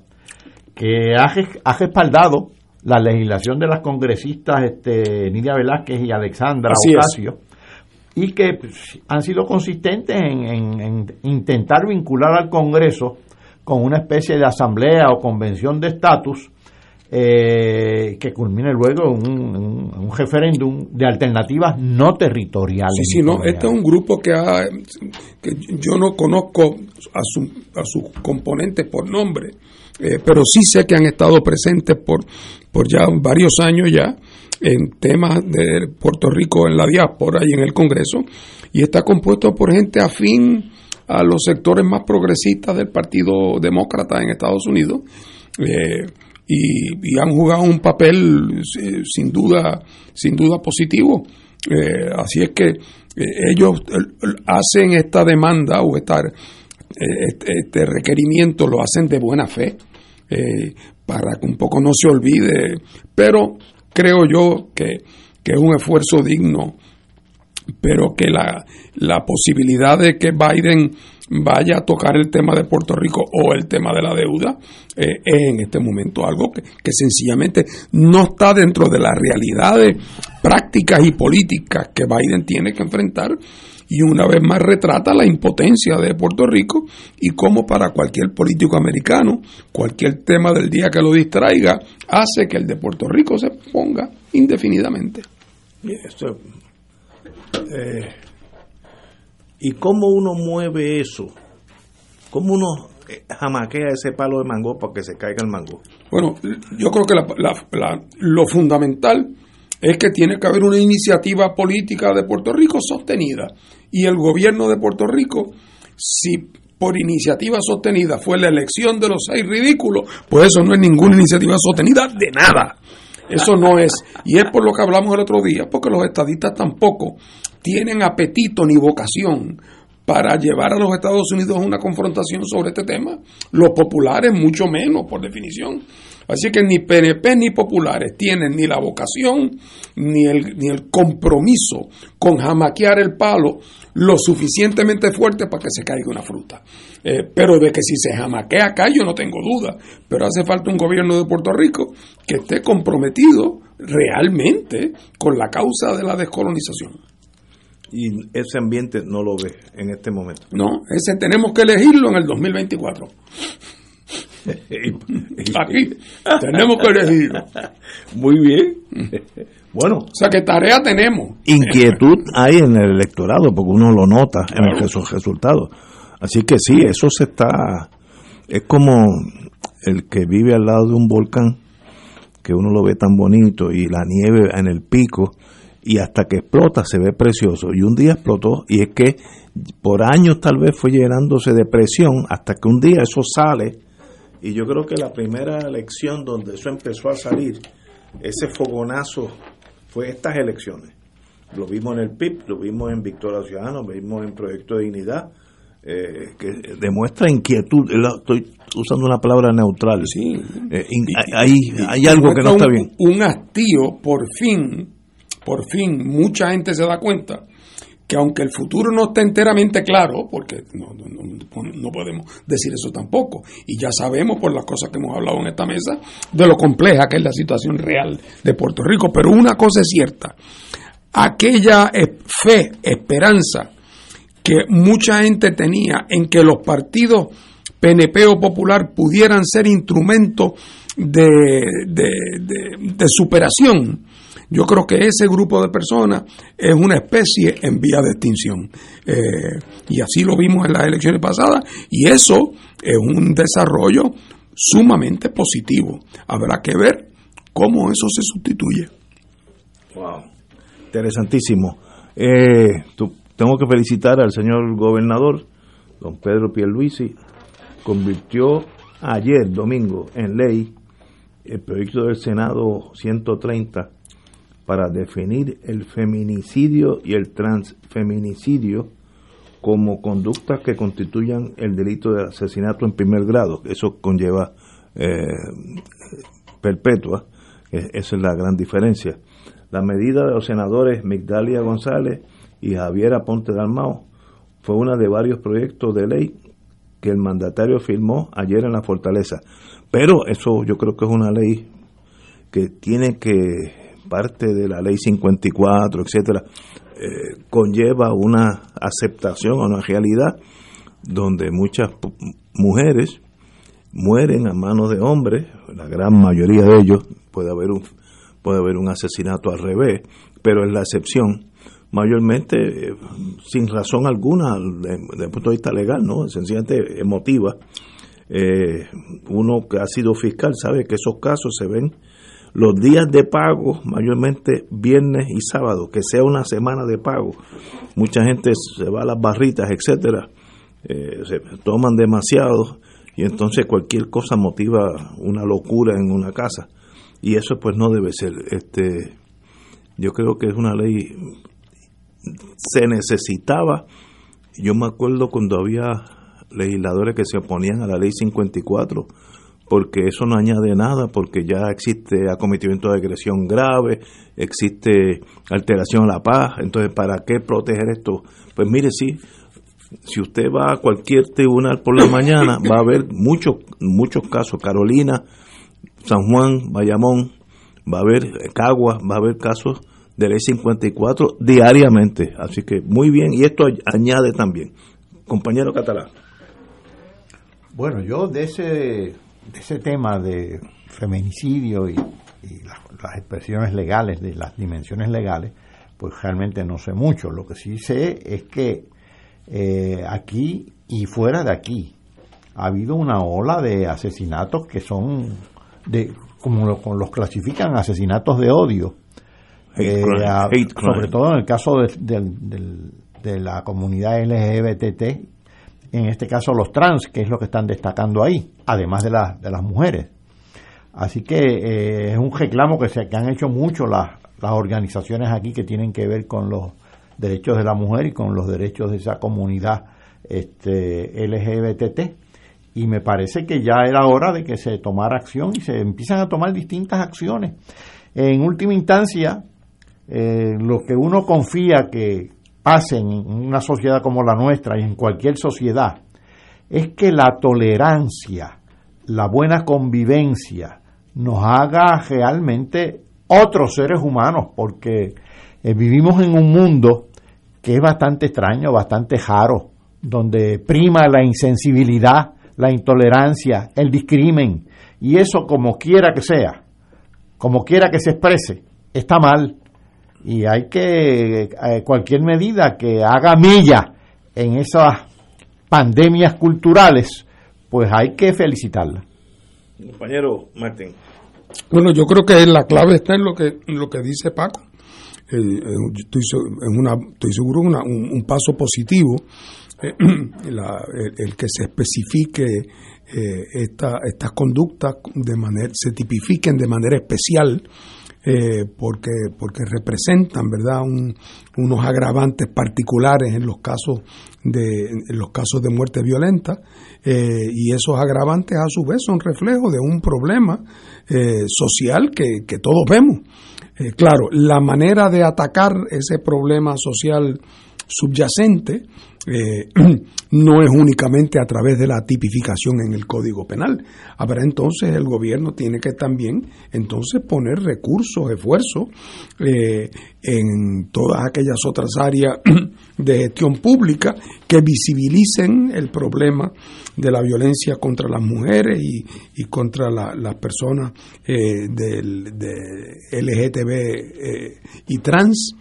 que ha, ha respaldado la legislación de las congresistas este, Nidia Velázquez y Alexandra Ocasio, y que han sido consistentes en, intentar vincular al Congreso con una especie de asamblea o convención de estatus eh, que culmine luego en un, referéndum de alternativas no territoriales. Sí, sí, no, este es un grupo que, ha, que yo no conozco a, su, a sus componentes por nombre, eh, pero sí sé que han estado presentes por, por ya varios años ya en temas de Puerto Rico en la diáspora y en el Congreso, y está compuesto por gente afín a los sectores más progresistas del Partido Demócrata en Estados Unidos, eh, y, han jugado un papel eh, sin duda, sin duda positivo. así es que ellos hacen esta demanda o esta, este, este requerimiento, lo hacen de buena fe eh, para que un poco no se olvide, pero creo yo que, es un esfuerzo digno, pero que la, la posibilidad de que Biden vaya a tocar el tema de Puerto Rico o el tema de la deuda eh, es en este momento algo que, que, sencillamente no está dentro de las realidades prácticas y políticas que Biden tiene que enfrentar y una vez más retrata la impotencia de Puerto Rico y cómo para cualquier político americano, cualquier tema del día que lo distraiga, hace que el de Puerto Rico se ponga indefinidamente. Eh, ¿Y cómo uno mueve eso? ¿Cómo uno eh, jamaquea ese palo de mango para que se caiga el mango? Bueno, yo creo que lo fundamental es que tiene que haber una iniciativa política de Puerto Rico sostenida. Y el gobierno de Puerto Rico, si por iniciativa sostenida fue la elección de los seis ridículos, pues eso no es ninguna iniciativa sostenida de nada. Eso no es. Y es por lo que hablamos el otro día, porque los estadistas tampoco tienen apetito ni vocación para llevar a los Estados Unidos a una confrontación sobre este tema. Los populares mucho menos, por definición. Así que ni PNP ni populares tienen ni la vocación ni el, ni el compromiso con jamaquear el palo lo suficientemente fuerte para que se caiga una fruta. Eh, pero de que si se jamaquea acá yo no tengo duda. Pero hace falta un gobierno de Puerto Rico que esté comprometido realmente con la causa de la descolonización. Y ese ambiente no lo ve en este momento. No, ese tenemos que elegirlo en el 2024. Aquí tenemos que elegirlo. Muy bien. Bueno. O sea, ¿qué tarea tenemos? Inquietud hay en el electorado, porque uno lo nota en esos resultados. Así que sí, eso se está. Es como el que vive al lado de un volcán, que uno lo ve tan bonito y la nieve en el pico, y hasta que explota se ve precioso. Y un día explotó, y es que por años tal vez fue llenándose de presión, hasta que un día eso sale. Y yo creo que la primera elección donde eso empezó a salir, ese fogonazo, fue estas elecciones. Lo vimos en el PIB, lo vimos en Victoria Ciudadana, lo vimos en Proyecto de Dignidad, eh, que demuestra inquietud. Estoy usando una palabra neutral. Sí. Eh, in- hay, hay algo que no está un- bien. Un hastío, por fin, por fin, mucha gente se da cuenta que aunque el futuro no esté enteramente claro, porque no, no- no- podemos decir eso tampoco, y ya sabemos por las cosas que hemos hablado en esta mesa, de lo compleja que es la situación real de Puerto Rico, pero una cosa es cierta, aquella fe, esperanza que mucha gente tenía en que los partidos PNP o Popular pudieran ser instrumentos de- de- de superación. Yo creo que ese grupo de personas es una especie en vía de extinción. Eh, y así lo vimos en las elecciones pasadas. Y eso es un desarrollo sumamente positivo. Habrá que ver cómo eso se sustituye. Wow. Interesantísimo. Eh, tengo que felicitar al señor gobernador, don Pedro Pierluisi, convirtió ayer, domingo, en ley el proyecto del Senado 130 para definir el feminicidio y el transfeminicidio como conductas que constituyan el delito de asesinato en primer grado. Eso conlleva eh, perpetua, esa es la gran diferencia. La medida de los senadores Migdalia González y Javier Aponte Dalmao fue una de varios proyectos de ley que el mandatario firmó ayer en la Fortaleza. Pero eso yo creo que es una ley que tiene que, parte de la ley 54, etcétera, eh, conlleva una aceptación a una realidad donde muchas mujeres mueren a manos de hombres, la gran mayoría de ellos, puede haber un, puede haber un asesinato al revés, pero es la excepción, mayormente eh, sin razón alguna de- desde el punto de vista legal, ¿no? sencillamente emotiva. Eh, uno que ha sido fiscal sabe que esos casos se ven los días de pago, mayormente viernes y sábado, que sea una semana de pago. Mucha gente se va a las barritas, etcétera, eh, se toman demasiado y entonces cualquier cosa motiva una locura en una casa y eso pues no debe ser. Este, yo creo que es una ley se necesitaba. Yo me acuerdo cuando había legisladores que se oponían a la ley 54 porque eso no añade nada, porque ya existe acometimiento de agresión grave, existe alteración a la paz, entonces ¿para qué proteger esto? Pues mire, sí, si usted va a cualquier tribunal por la mañana, va a haber muchos muchos casos, Carolina, San Juan, Bayamón, va a haber Caguas, va a haber casos de ley 54 diariamente, así que muy bien, y esto añade también. Compañero catalán. Bueno, yo de ese, ese tema de feminicidio y, y las, las expresiones legales, de las dimensiones legales, pues realmente no sé mucho. Lo que sí sé es que eh, aquí y fuera de aquí ha habido una ola de asesinatos que son, de como lo- los clasifican, asesinatos de odio. Hate Eh, crime, a- hate crime. sobre todo en el caso de, del- de la comunidad LGBT, en este caso los trans, que es lo que están destacando ahí, además de, las de las mujeres. Así que eh, es un reclamo que, se, han hecho mucho las, las organizaciones aquí que tienen que ver con los derechos de la mujer y con los derechos de esa comunidad este, LGBT. Y me parece que ya era hora de que se tomara acción y se empiezan a tomar distintas acciones. En última instancia, eh, lo que uno confía que pase en una sociedad como la nuestra y en cualquier sociedad es que la tolerancia, la buena convivencia nos haga realmente otros seres humanos, porque eh, vivimos en un mundo que es bastante extraño, bastante raro, donde prima la insensibilidad, la intolerancia, el discrimen, y eso como quiera que sea, como quiera que se exprese, está mal. Y hay que, eh, cualquier medida que haga milla en esas pandemias culturales, pues hay que felicitarla. Compañero Martín. Bueno, yo creo que la clave está en lo que, lo que dice Paco. Eh, eh, estoy, en una, estoy seguro una, un, paso positivo eh, el, que se especifique esta, estas conductas de manera se tipifiquen de manera especial porque porque representan verdad unos agravantes particulares en los casos de los casos de muerte violenta y esos agravantes a su vez son reflejo de un problema social que, que todos vemos. Eh, claro, la manera de atacar ese problema social subyacente eh, no es únicamente a través de la tipificación en el Código Penal. Habrá entonces el gobierno tiene que también entonces poner recursos, esfuerzos eh, en todas aquellas otras áreas de gestión pública que visibilicen el problema de la violencia contra las mujeres y, contra las personas eh, del, de LGTB eh, y trans.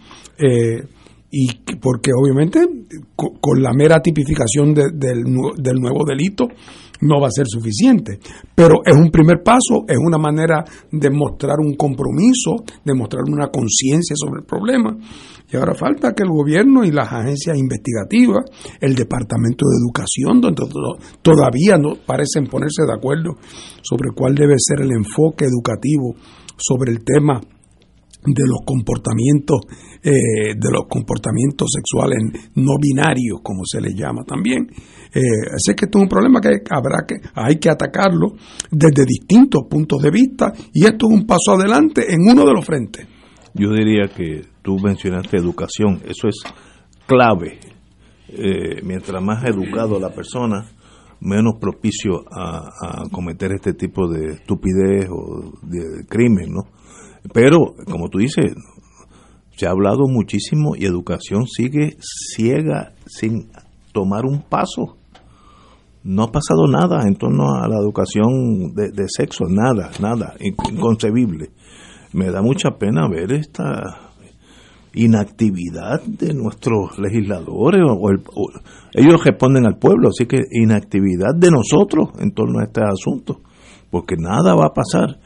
Y porque obviamente con, la mera tipificación del, del nuevo delito no va a ser suficiente, pero es un primer paso, es una manera de mostrar un compromiso, de mostrar una conciencia sobre el problema. Y ahora falta que el gobierno y las agencias investigativas, el Departamento de Educación, donde todavía no parecen ponerse de acuerdo sobre cuál debe ser el enfoque educativo sobre el tema de los comportamientos eh, de los comportamientos sexuales no binarios como se les llama también. Eh, así que esto es un problema que habrá que hay que atacarlo desde distintos puntos de vista y esto es un paso adelante en uno de los frentes. Yo diría que tú mencionaste educación eso es clave. Eh, mientras más educado la persona menos propicio a, a cometer este tipo de estupidez o de crimen no pero, como tú dices, se ha hablado muchísimo y educación sigue ciega sin tomar un paso. No ha pasado nada en torno a la educación de, sexo, nada, nada, inconcebible. Me da mucha pena ver esta inactividad de nuestros legisladores o, ellos responden al pueblo, así que inactividad de nosotros en torno a este asunto, porque nada va a pasar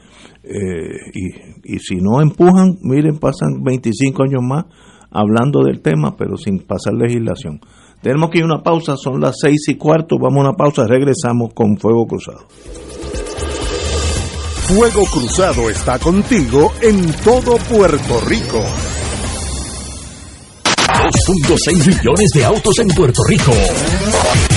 eh, y, y si no empujan, miren, pasan 25 años más hablando del tema, pero sin pasar legislación. Tenemos que ir a una pausa, son las seis y cuarto, vamos a una pausa, regresamos con Fuego Cruzado. Fuego Cruzado está contigo en todo Puerto Rico. 2.6 millones de autos en Puerto Rico.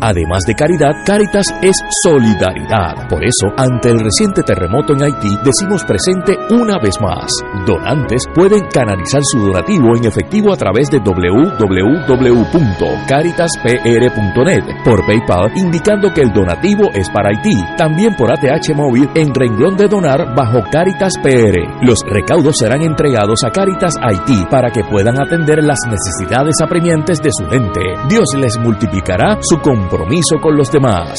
Además de caridad, Caritas es solidaridad. Por eso, ante el reciente terremoto en Haití, decimos presente una vez más. Donantes pueden canalizar su donativo en efectivo a través de www.caritaspr.net por PayPal, indicando que el donativo es para Haití. También por ATH móvil en renglón de donar bajo Caritas PR. Los recaudos serán entregados a Caritas Haití para que puedan atender las necesidades apremiantes de su gente. Dios les multiplicará su compromiso con los demás.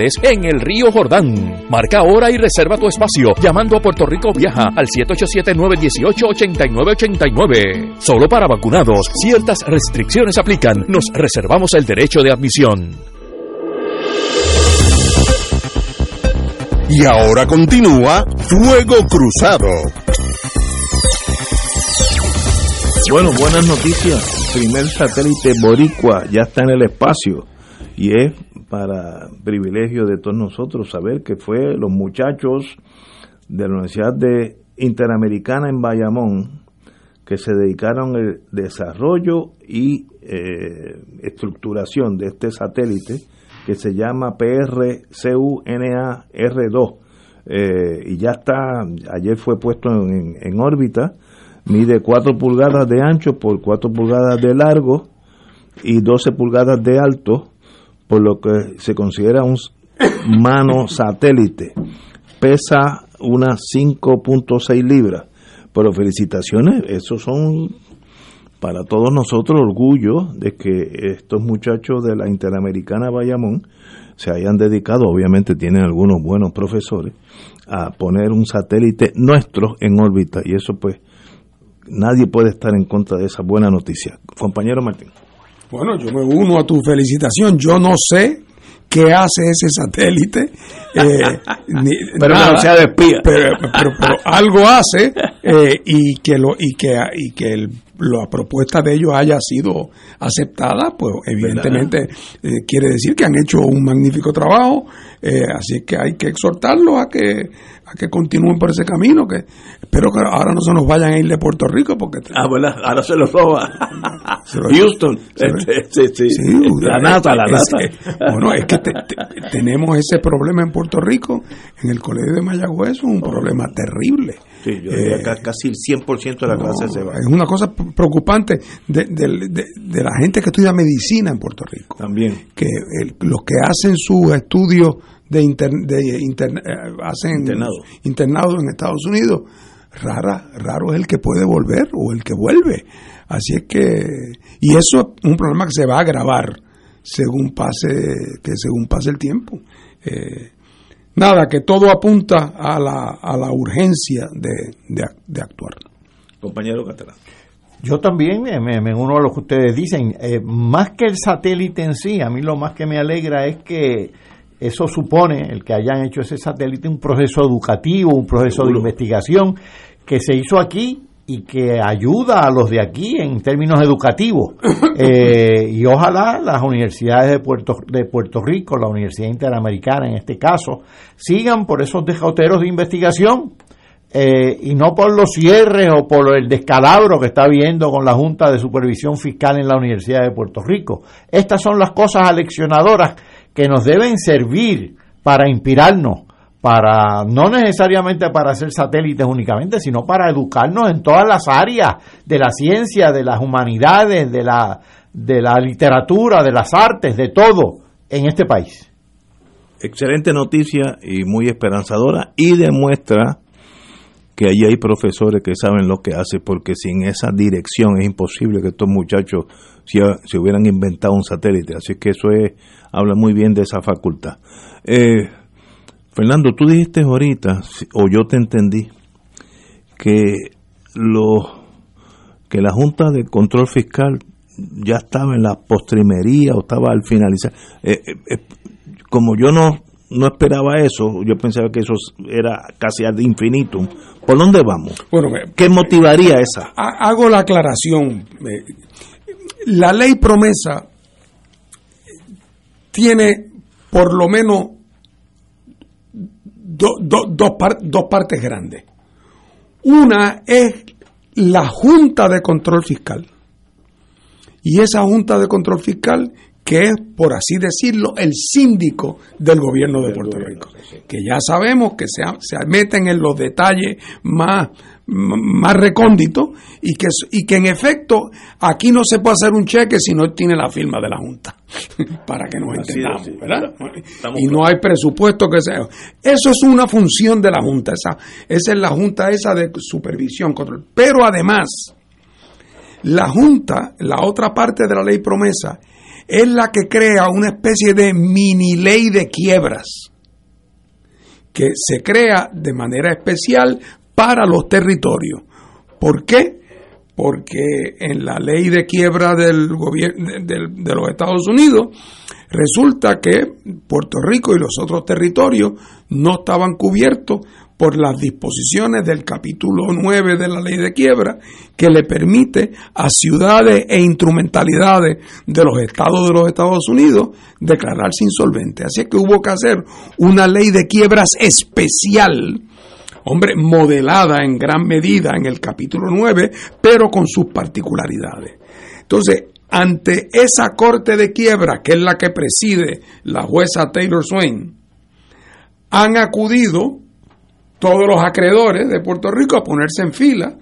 en el río Jordán. Marca ahora y reserva tu espacio llamando a Puerto Rico Viaja al 787-918-8989. Solo para vacunados, ciertas restricciones aplican. Nos reservamos el derecho de admisión. Y ahora continúa Fuego Cruzado. Bueno, buenas noticias. Primer satélite boricua ya está en el espacio y es para privilegio de todos nosotros saber que fue los muchachos de la Universidad de Interamericana en Bayamón que se dedicaron al desarrollo y eh, estructuración de este satélite que se llama PRCUNA-R2 eh, y ya está, ayer fue puesto en, en órbita, mide 4 pulgadas de ancho por 4 pulgadas de largo y 12 pulgadas de alto por lo que se considera un mano satélite. Pesa unas 5.6 libras. Pero felicitaciones, esos son para todos nosotros orgullo de que estos muchachos de la Interamericana Bayamón se hayan dedicado, obviamente tienen algunos buenos profesores, a poner un satélite nuestro en órbita y eso pues nadie puede estar en contra de esa buena noticia. Compañero Martín. Bueno, yo me uno a tu felicitación. Yo no sé qué hace ese satélite. Eh, pero no sea de espía. Pero, algo hace eh, y que lo y que y que el, la propuesta de ellos haya sido aceptada, pues evidentemente eh, quiere decir que han hecho un magnífico trabajo. así que hay que exhortarlos a que que continúen por ese camino, que espero que ahora no se nos vayan a ir de Puerto Rico porque ah, bueno, ahora se los roba Houston, este, sí, sí, la nata, la nata. bueno, es que tenemos ese problema en Puerto Rico, en el colegio de Mayagüez, es un problema terrible. Sí, yo diría eh, casi el 100% de la clase se va. Es una cosa preocupante de, de, la gente que estudia medicina en Puerto Rico. También. Que los que hacen sus estudios de, de eh, hacen internado. en Estados Unidos, rara, raro es el que puede volver o el que vuelve. Así es que, y eso es un problema que se va a agravar según pase, que según pase el tiempo. Eh, nada, que todo apunta a la, a la urgencia de, de, actuar. Compañero Catalán. Yo también me, me, uno a lo que ustedes dicen. Eh, más que el satélite en sí, a mí lo más que me alegra es que eso supone, el que hayan hecho ese satélite, un proceso educativo, un proceso de investigación que se hizo aquí y que ayuda a los de aquí en términos educativos. Eh, y ojalá las universidades de Puerto, de Puerto Rico, la Universidad Interamericana en este caso, sigan por esos dejateros de investigación. Eh, y no por los cierres o por el descalabro que está habiendo con la Junta de Supervisión Fiscal en la Universidad de Puerto Rico. Estas son las cosas aleccionadoras que nos deben servir para inspirarnos, para no necesariamente para hacer satélites únicamente, sino para educarnos en todas las áreas de la ciencia, de las humanidades, de la de la literatura, de las artes, de todo en este país. Excelente noticia y muy esperanzadora y demuestra que allí hay profesores que saben lo que hacen, porque sin esa dirección es imposible que estos muchachos se, hubieran inventado un satélite. Así que eso es, habla muy bien de esa facultad. Eh, Fernando, tú dijiste ahorita, o yo te entendí, que, lo, que la Junta de Control Fiscal ya estaba en la postrimería o estaba al finalizar. Eh, eh, eh, como yo no, no esperaba eso, yo pensaba que eso era casi ad infinitum. ¿Por dónde vamos? Bueno, ¿Qué motivaría esa? Hago la aclaración. La ley promesa tiene por lo menos dos partes grandes. Una es la Junta de Control Fiscal. Y esa Junta de Control Fiscal que es, por así decirlo, el síndico del gobierno de Puerto Rico, que ya sabemos que se, se meten en los detalles más, más recónditos y que, y que en efecto aquí no se puede hacer un cheque si no tiene la firma de la Junta, para que nos entendamos, ¿verdad? y no hay presupuesto que sea. Eso es una función de la Junta, esa, esa es la Junta esa de supervisión, control. Pero además, la Junta, la otra parte de la ley promesa, es la que crea una especie de mini ley de quiebras, que se crea de manera especial para los territorios. ¿Por qué? Porque en la ley de quiebra del gobierno de los Estados Unidos resulta que Puerto Rico y los otros territorios no estaban cubiertos por las disposiciones del capítulo 9 de la ley de quiebra que le permite a ciudades e instrumentalidades de los estados de los Estados Unidos declararse insolventes. Así que hubo que hacer una ley de quiebras especial, hombre, modelada en gran medida en el capítulo 9, pero con sus particularidades. Entonces, ante esa corte de quiebra, que es la que preside la jueza Taylor Swain, han acudido todos los acreedores de Puerto Rico a ponerse en fila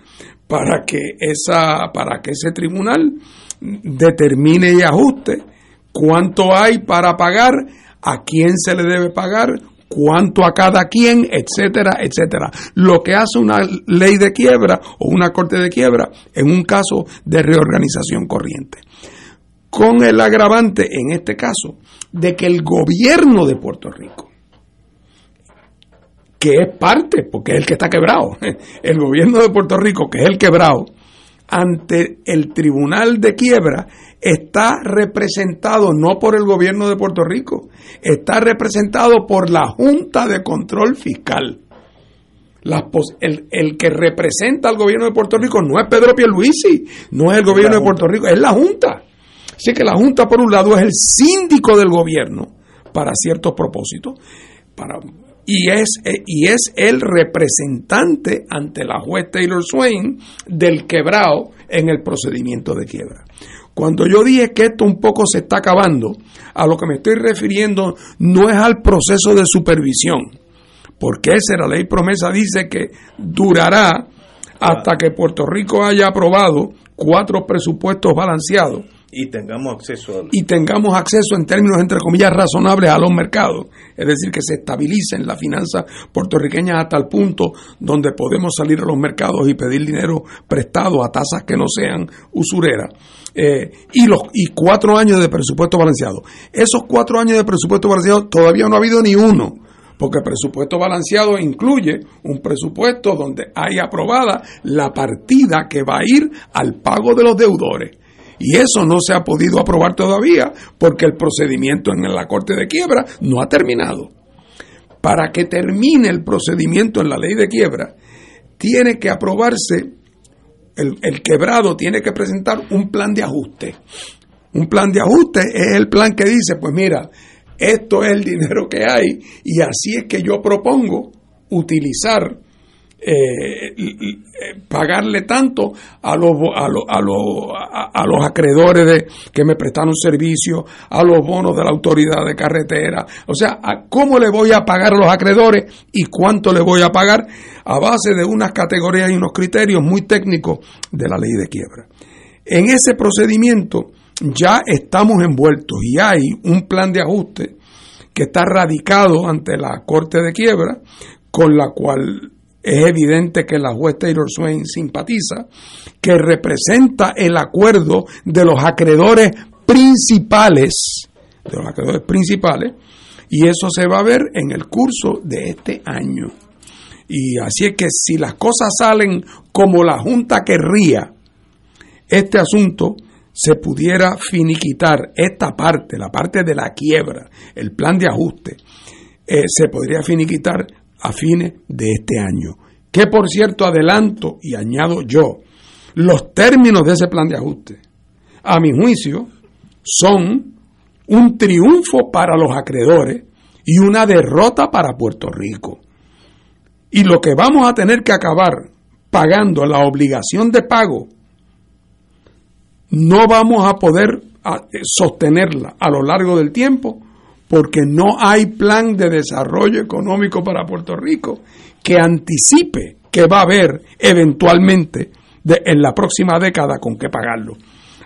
para que esa para que ese tribunal determine y ajuste cuánto hay para pagar, a quién se le debe pagar, cuánto a cada quien, etcétera, etcétera. Lo que hace una ley de quiebra o una corte de quiebra en un caso de reorganización corriente. Con el agravante, en este caso, de que el gobierno de Puerto Rico que es parte, porque es el que está quebrado, el gobierno de Puerto Rico, que es el quebrado, ante el tribunal de quiebra, está representado no por el gobierno de Puerto Rico, está representado por la Junta de Control Fiscal. el, el, que representa al gobierno de Puerto Rico no es Pedro Pierluisi, no es el gobierno de Puerto Rico, es la Junta. Así que la Junta, por un lado, es el síndico del gobierno para ciertos propósitos, para y es, eh, y es el representante ante la juez Taylor Swain del quebrado en el procedimiento de quiebra. Cuando yo dije que esto un poco se está acabando, a lo que me estoy refiriendo no es al proceso de supervisión, porque esa la ley promesa dice que durará hasta que Puerto Rico haya aprobado cuatro presupuestos balanceados y tengamos acceso y tengamos acceso en términos entre comillas razonables a los mercados, es decir, que se estabilicen las finanzas puertorriqueñas hasta el punto donde podemos salir a los mercados y pedir dinero prestado a tasas que no sean usureras. Eh, y los y cuatro años de presupuesto balanceado. Esos cuatro años de presupuesto balanceado todavía no ha habido ni uno porque el presupuesto balanceado incluye un presupuesto donde hay aprobada la partida que va a ir al pago de los deudores. Y eso no se ha podido aprobar todavía porque el procedimiento en la Corte de Quiebra no ha terminado. Para que termine el procedimiento en la ley de quiebra, tiene que aprobarse, el, quebrado tiene que presentar un plan de ajuste. Un plan de ajuste es el plan que dice, pues mira, esto es el dinero que hay y así es que yo propongo utilizar eh, pagarle tanto a los, a, los, a, los, a, los acreedores de, que me prestaron servicio, a los bonos de la autoridad de carretera. O sea, ¿cómo le voy a pagar a los acreedores y cuánto le voy a pagar a base de unas categorías y unos criterios muy técnicos de la ley de quiebra? En ese procedimiento ya estamos envueltos y hay un plan de ajuste que está radicado ante la Corte de Quiebra, con la cual es evidente que la juez Taylor Swain simpatiza, que representa el acuerdo de los acreedores principales, de los acreedores principales, y eso se va a ver en el curso de este año. Y así es que si las cosas salen como la Junta querría, este asunto se pudiera finiquitar, esta parte, la parte de la quiebra, el plan de ajuste, eh, se podría finiquitar a fines de este año. Que por cierto adelanto y añado yo, los términos de ese plan de ajuste, a mi juicio, son un triunfo para los acreedores y una derrota para Puerto Rico. Y lo que vamos a tener que acabar pagando la obligación de pago, no vamos a poder sostenerla a lo largo del tiempo porque no hay plan de desarrollo económico para Puerto Rico que anticipe que va a haber eventualmente en la próxima década con qué pagarlo.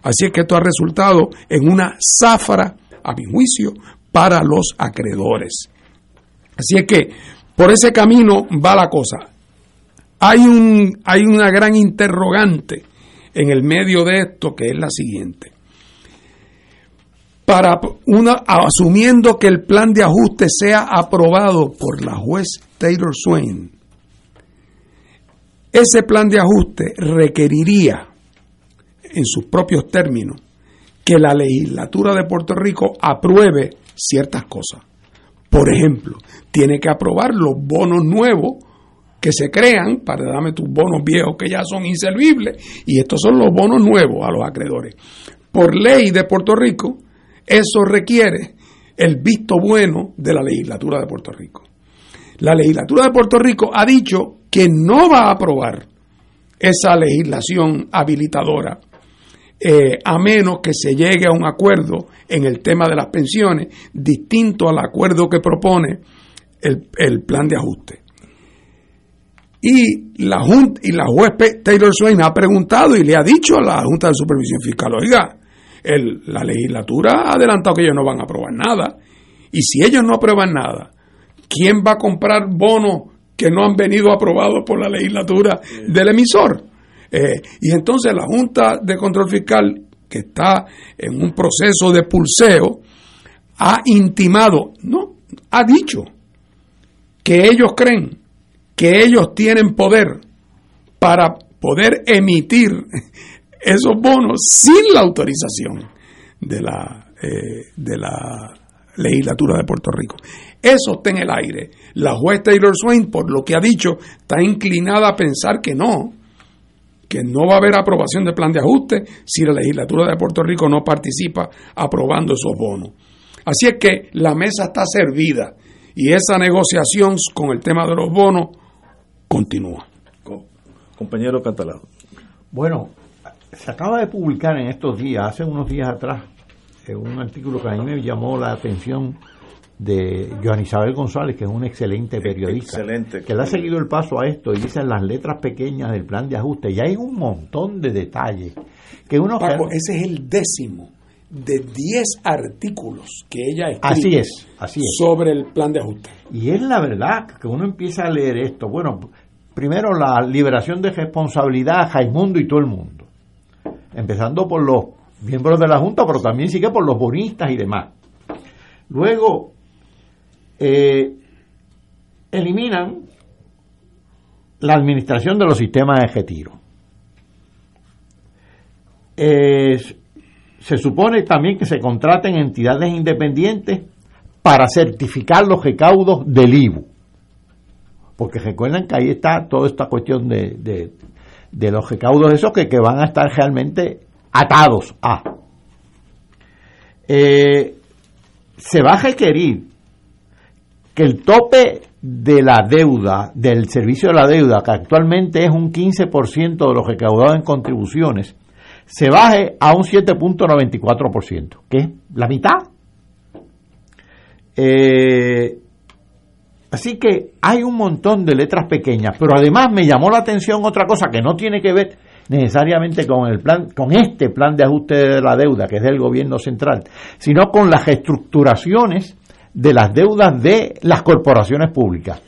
Así es que esto ha resultado en una zafra, a mi juicio, para los acreedores. Así es que por ese camino va la cosa. Hay, un, hay una gran interrogante en el medio de esto que es la siguiente para una, asumiendo que el plan de ajuste sea aprobado por la juez Taylor Swain, ese plan de ajuste requeriría, en sus propios términos, que la legislatura de Puerto Rico apruebe ciertas cosas. Por ejemplo, tiene que aprobar los bonos nuevos que se crean para darme tus bonos viejos que ya son inservibles y estos son los bonos nuevos a los acreedores. Por ley de Puerto Rico, eso requiere el visto bueno de la legislatura de Puerto Rico. La legislatura de Puerto Rico ha dicho que no va a aprobar esa legislación habilitadora eh, a menos que se llegue a un acuerdo en el tema de las pensiones distinto al acuerdo que propone el, el plan de ajuste. Y la, y la juez Taylor Swain ha preguntado y le ha dicho a la Junta de Supervisión Fiscal, oiga, la legislatura ha adelantado que ellos no van a aprobar nada. Y si ellos no aprueban nada, ¿quién va a comprar bonos que no han venido aprobados por la legislatura del emisor? Eh, y entonces la Junta de Control Fiscal, que está en un proceso de pulseo, ha intimado, no, ha dicho que ellos creen que ellos tienen poder para poder emitir esos bonos sin la autorización de la, eh, de la legislatura de Puerto Rico. Eso está en el aire. La juez Taylor Swain, por lo que ha dicho, está inclinada a pensar que no, que no va a haber aprobación del plan de ajuste si la legislatura de Puerto Rico no participa aprobando esos bonos. Así es que la mesa está servida y esa negociación con el tema de los bonos continúa. Compañero Catalán. Bueno, se acaba de publicar en estos días, hace unos días atrás, un artículo que a mí me llamó la atención de Joan Isabel González, que es un excelente periodista, que le ha seguido el paso a esto y dice las letras pequeñas del plan de ajuste. Y hay un montón de detalles que uno... ese es el décimo de 10 artículos que ella escribe así es, así es. sobre el plan de ajuste. Y es la verdad que uno empieza a leer esto. Bueno, primero la liberación de responsabilidad a Jaimundo y todo el mundo empezando por los miembros de la Junta, pero también sigue por los bonistas y demás. Luego, eh, eliminan la administración de los sistemas de retiro. se supone también que se contraten entidades independientes para certificar los recaudos del IBU. Porque recuerden que ahí está toda esta cuestión de los recaudos esos que, que van a estar realmente atados a. Eh, se va a requerir que el tope de la deuda, del servicio de la deuda, que actualmente es un 15% de lo recaudado en contribuciones, se baje a un 7.94%, que es la mitad. Eh, así que hay un montón de letras pequeñas, pero además me llamó la atención otra cosa que no tiene que ver necesariamente con el plan, con este plan de ajuste de la deuda que es del gobierno central, sino con las reestructuraciones de las deudas de las corporaciones públicas.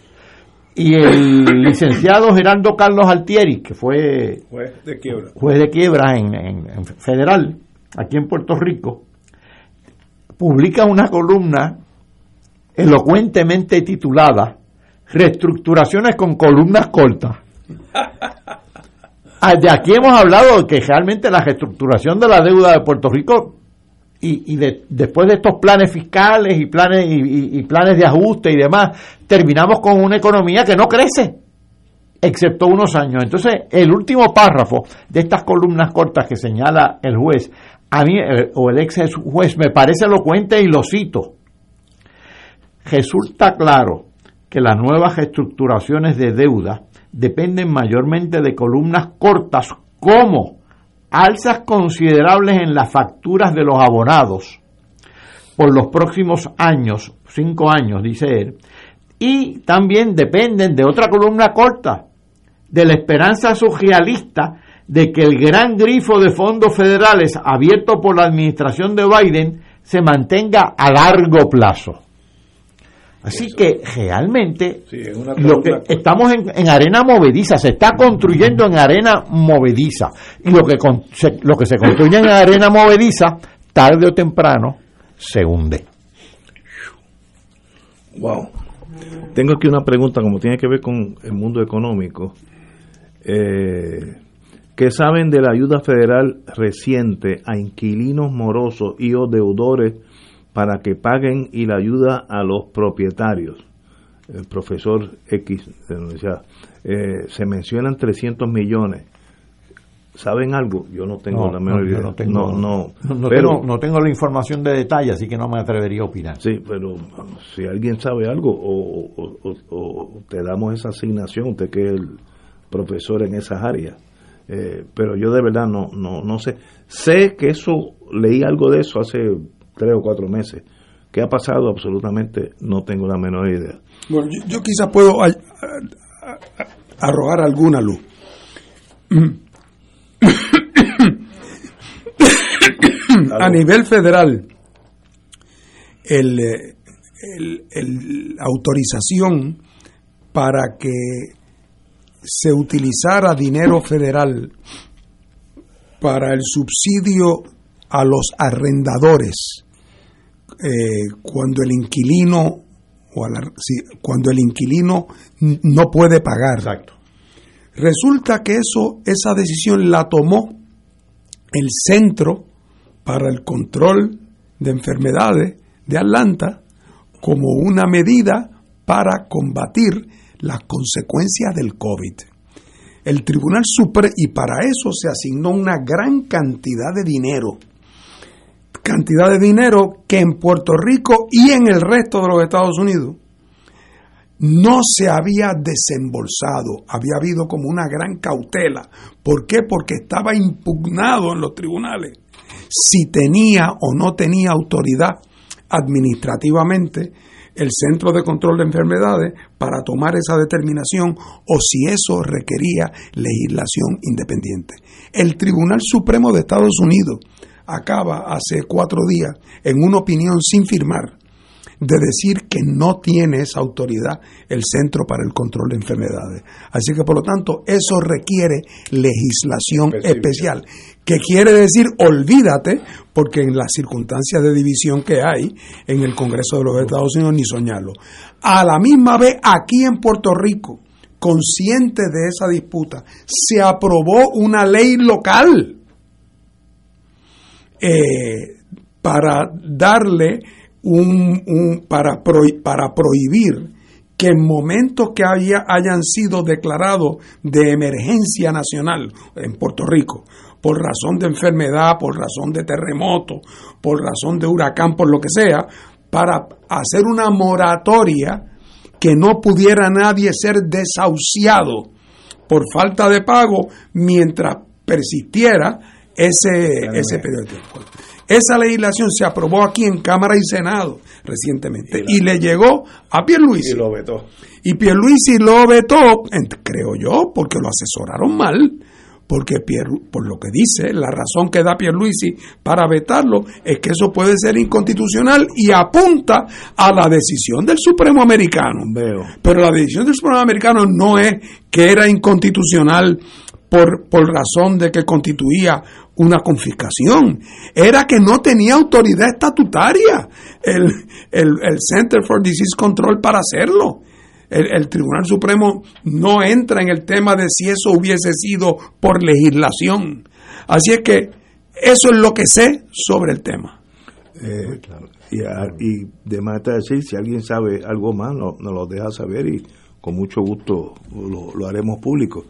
Y el licenciado Gerardo Carlos Altieri, que fue juez de quiebra, juez de quiebra en, en federal, aquí en Puerto Rico, publica una columna elocuentemente titulada Reestructuraciones con columnas cortas. Ah, de aquí hemos hablado de que realmente la reestructuración de la deuda de Puerto Rico y, después de estos planes fiscales y planes y, planes de ajuste y demás, terminamos con una economía que no crece, excepto unos años. Entonces, el último párrafo de estas columnas cortas que señala el juez, a mí, eh, o el ex juez, me parece elocuente y lo cito. Resulta claro que las nuevas reestructuraciones de deuda dependen mayormente de columnas cortas como alzas considerables en las facturas de los abonados por los próximos años, cinco años, dice él, y también dependen de otra columna corta, de la esperanza socialista de que el gran grifo de fondos federales abierto por la administración de Biden se mantenga a largo plazo. Así que realmente lo que estamos en, arena movediza, se está construyendo en arena movediza. Y lo que, se, lo que se construye en arena movediza, tarde o temprano, se hunde. Wow. Tengo aquí una pregunta como tiene que ver con el mundo económico. Eh, ¿Qué saben de la ayuda federal reciente a inquilinos morosos y o deudores para que paguen y la ayuda a los propietarios. El profesor X eh, se mencionan 300 millones. ¿Saben algo? Yo no tengo la menor idea. No, tengo, no, pero, no tengo la información de detalle, así que no me atrevería a opinar. Sí, pero si alguien sabe algo o, te damos esa asignación, usted que es el profesor en esas áreas. Eh, pero yo de verdad no, no, no sé. Sé que eso, leí algo de eso hace tres o cuatro meses. ¿Qué ha pasado? Absolutamente no tengo la menor idea. Bueno, yo, quizás puedo arrojar alguna luz. a nivel federal, el, el, autorización para que se utilizara dinero federal para el subsidio a los arrendadores eh, cuando el inquilino o cuando el inquilino no puede pagar. Resulta que eso, esa decisión la tomó el Centro para el Control de Enfermedades de Atlanta como una medida para combatir las consecuencias del COVID. El Tribunal Supremo, y para eso se asignó una gran cantidad de dinero cantidad de dinero que en Puerto Rico y en el resto de los Estados Unidos no se había desembolsado, había habido como una gran cautela. ¿Por qué? Porque estaba impugnado en los tribunales si tenía o no tenía autoridad administrativamente el Centro de Control de Enfermedades para tomar esa determinación o si eso requería legislación independiente. El Tribunal Supremo de Estados Unidos acaba hace cuatro días en una opinión sin firmar de decir que no tiene esa autoridad el Centro para el Control de Enfermedades. Así que, por lo tanto, eso requiere legislación especial, que quiere decir, olvídate, porque en las circunstancias de división que hay en el Congreso de los Estados Unidos, ni soñarlo. A la misma vez, aquí en Puerto Rico, consciente de esa disputa, se aprobó una ley local eh, para darle un, para, para prohibir que en momentos que haya, hayan sido declarados de emergencia nacional en Puerto Rico, por razón de enfermedad, por razón de terremoto, por razón de huracán, por lo que sea, para hacer una moratoria que no pudiera nadie ser desahuciado por falta de pago mientras persistiera ese, ese periodo de tiempo. Esa legislación se aprobó aquí en Cámara y Senado recientemente y, le llegó a Pierluisi. Y lo vetó. Y Pierluisi lo vetó, creo yo, porque lo asesoraron mal, porque por lo que dice, la razón que da Pierluisi para vetarlo es que eso puede ser inconstitucional y apunta a la decisión del Supremo Americano. Pero la decisión del Supremo Americano no es que era inconstitucional por, por razón de que constituía una confiscación, era que no tenía autoridad estatutaria el, el, Center for Disease Control para hacerlo. El, el, Tribunal Supremo no entra en el tema de si eso hubiese sido por legislación. Así es que eso es lo que sé sobre el tema. Eh, y, y, de más decir, si alguien sabe algo más, nos lo deja saber y con mucho gusto lo, lo haremos público.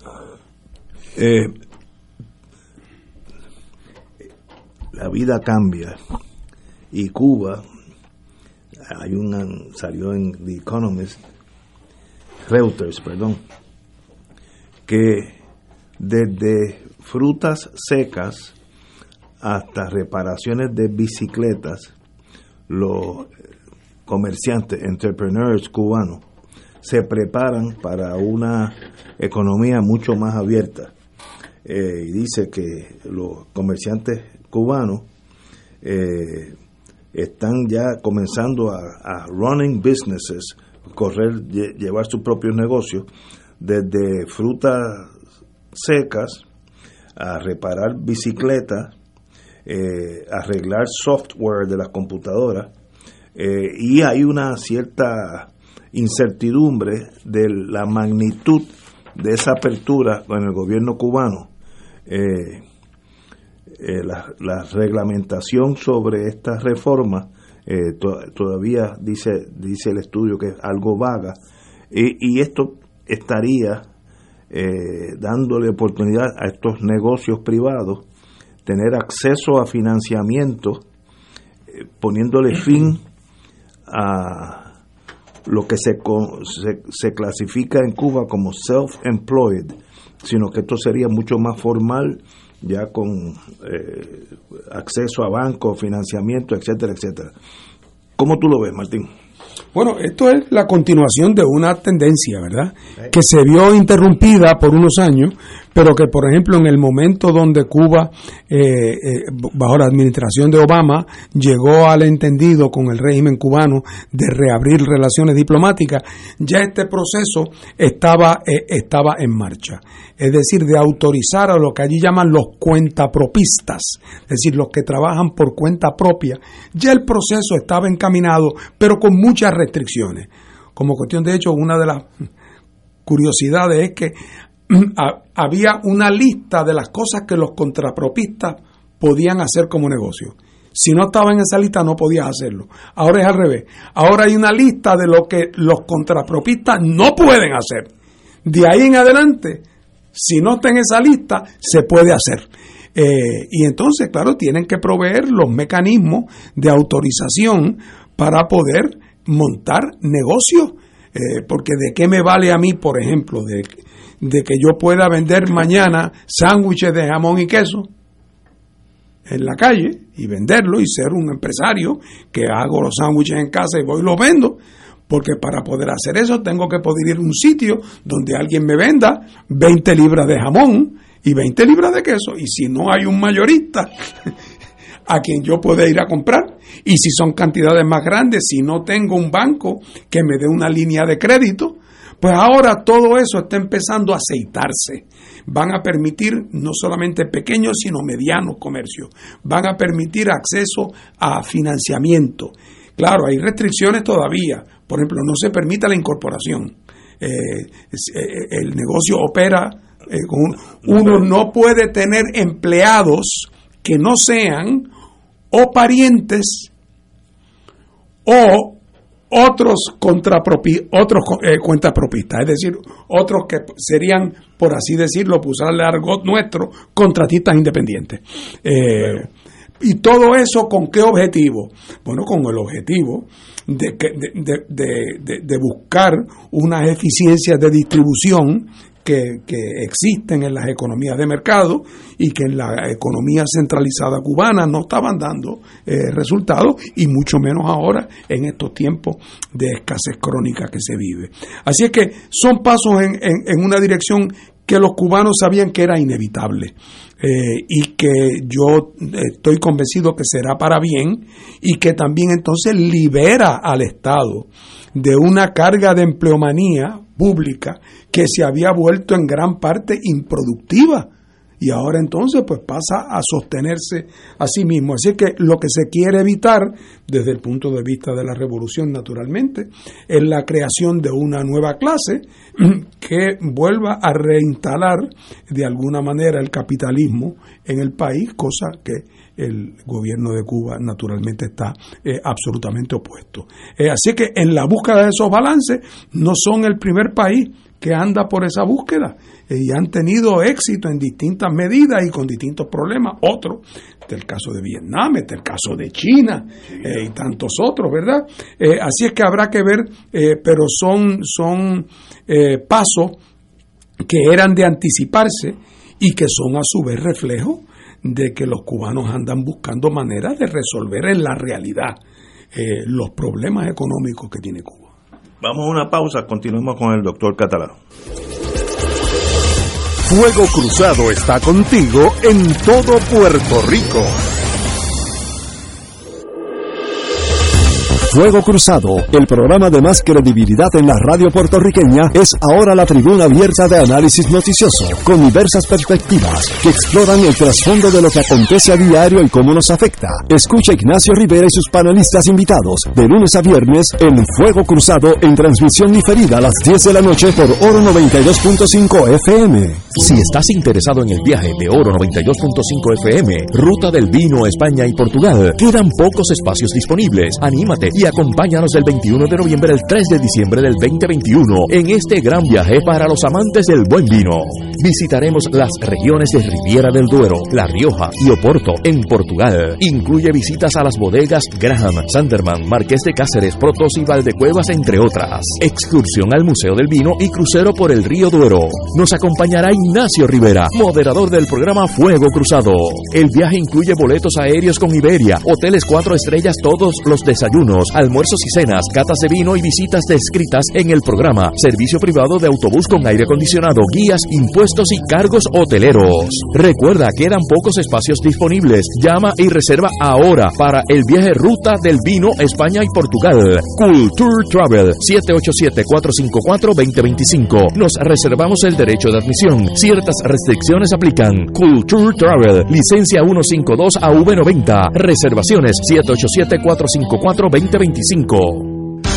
Eh, la vida cambia y Cuba, hay un salió en The Economist, Reuters, perdón, que desde frutas secas hasta reparaciones de bicicletas, los comerciantes, entrepreneurs cubanos, se preparan para una economía mucho más abierta. Eh, y dice que los comerciantes cubanos eh, están ya comenzando a, running businesses, correr, llevar sus propios negocios, desde frutas secas a reparar bicicletas, eh, arreglar software de las computadoras, y hay una cierta incertidumbre de la magnitud de esa apertura con el gobierno cubano eh, eh, la, reglamentación sobre esta reforma eh, todavía dice dice el estudio que es algo vaga y, esto estaría dándole oportunidad a estos negocios privados tener acceso a financiamiento poniéndole fin a lo que se, se, se clasifica en Cuba como self-employed, sino que esto sería mucho más formal, ya con eh, acceso a bancos, financiamiento, etcétera, etcétera. ¿Cómo tú lo ves, Martín? Bueno, esto es la continuación de una tendencia, ¿verdad? Que se vio interrumpida por unos años, pero que, por ejemplo, en el momento donde Cuba, eh, eh, bajo la administración de Obama, llegó al entendido con el régimen cubano de reabrir relaciones diplomáticas, ya este proceso estaba, eh, estaba en marcha. Es decir, de autorizar a lo que allí llaman los cuentapropistas, es decir, los que trabajan por cuenta propia. Ya el proceso estaba encaminado, pero con muchas restricciones. Como cuestión de hecho, una de las curiosidades es que había una lista de las cosas que los contrapropistas podían hacer como negocio. Si no estaba en esa lista no podías hacerlo. Ahora es al revés. Ahora hay una lista de lo que los contrapropistas no pueden hacer. De ahí en adelante, si no está en esa lista, se puede hacer. Eh, y entonces, claro, tienen que proveer los mecanismos de autorización para poder montar negocios. Eh, porque de qué me vale a mí, por ejemplo, de, de que yo pueda vender mañana sándwiches de jamón y queso en la calle y venderlo y ser un empresario que hago los sándwiches en casa y voy y los vendo. Porque para poder hacer eso tengo que poder ir a un sitio donde alguien me venda 20 libras de jamón y 20 libras de queso. Y si no hay un mayorista a quien yo pueda ir a comprar, y si son cantidades más grandes, si no tengo un banco que me dé una línea de crédito, pues ahora todo eso está empezando a aceitarse. Van a permitir no solamente pequeños, sino medianos comercios. Van a permitir acceso a financiamiento. Claro, hay restricciones todavía. Por ejemplo, no se permite la incorporación. Eh, eh, el negocio opera eh, con uno no puede tener empleados que no sean o parientes o otros otros eh, cuentapropistas, es decir, otros que serían, por así decirlo, por usar el nuestro, contratistas independientes. Eh, ¿Y todo eso con qué objetivo? Bueno, con el objetivo de, de, de, buscar unas eficiencias de distribución que, existen en las economías de mercado y que en la economía centralizada cubana no estaban dando eh, resultados y mucho menos ahora en estos tiempos de escasez crónica que se vive. Así es que son pasos en, una dirección que los cubanos sabían que era inevitable. Eh, y que yo estoy convencido que será para bien y que también entonces libera al Estado de una carga de empleomanía pública que se había vuelto en gran parte improductiva y ahora entonces pues pasa a sostenerse a sí mismo. Así que lo que se quiere evitar desde el punto de vista de la revolución naturalmente es la creación de una nueva clase que vuelva a reinstalar de alguna manera el capitalismo en el país, cosa que el gobierno de Cuba naturalmente está eh, absolutamente opuesto. Eh, así que en la búsqueda de esos balances no son el primer país que anda por esa búsqueda eh, y han tenido éxito en distintas medidas y con distintos problemas. Otro, este el caso de Vietnam, este el caso de China eh, y tantos otros, ¿verdad? Eh, así es que habrá que ver, pero son, son pasos que eran de anticiparse y que son a su vez reflejo de que los cubanos andan buscando maneras de resolver en la realidad los problemas económicos que tiene Cuba. Vamos a una pausa, continuamos con el doctor Catalán. Fuego Cruzado está contigo en todo Puerto Rico. Fuego Cruzado, el programa de más credibilidad en la radio puertorriqueña, es ahora la tribuna abierta de análisis noticioso, con diversas perspectivas que exploran el trasfondo de lo que acontece a diario y cómo nos afecta. Escucha Ignacio Rivera y sus panelistas invitados de lunes a viernes en Fuego Cruzado en transmisión diferida a las 10 de la noche por Oro 92.5 FM. Si estás interesado en el viaje de Oro 92.5 FM, Ruta del Vino, España y Portugal, quedan pocos espacios disponibles. Anímate y acompáñanos del 21 de noviembre al 3 de diciembre del 2021 en este gran viaje para los amantes del buen vino. Visitaremos las regiones de Riviera del Duero, La Rioja y Oporto en Portugal. Incluye visitas a las bodegas Graham, Sanderman, Marqués de Cáceres, Protos y Valdecuevas, entre otras. Excursión al Museo del Vino y crucero por el río Duero. Nos acompañará Ignacio Rivera, moderador del programa Fuego Cruzado. El viaje incluye boletos aéreos con Iberia, hoteles cuatro estrellas todos los desayunos, almuerzos y cenas, catas de vino y visitas descritas en el programa, servicio privado de autobús con aire acondicionado, guías, impuestos y cargos hoteleros. Recuerda, quedan pocos espacios disponibles. Llama y reserva ahora para el viaje Ruta del Vino España y Portugal. Culture Travel 787-454-2025. Nos reservamos el derecho de admisión. Ciertas restricciones aplican. Culture Travel, licencia 152 AV90. Reservaciones 787 454 2025 2025.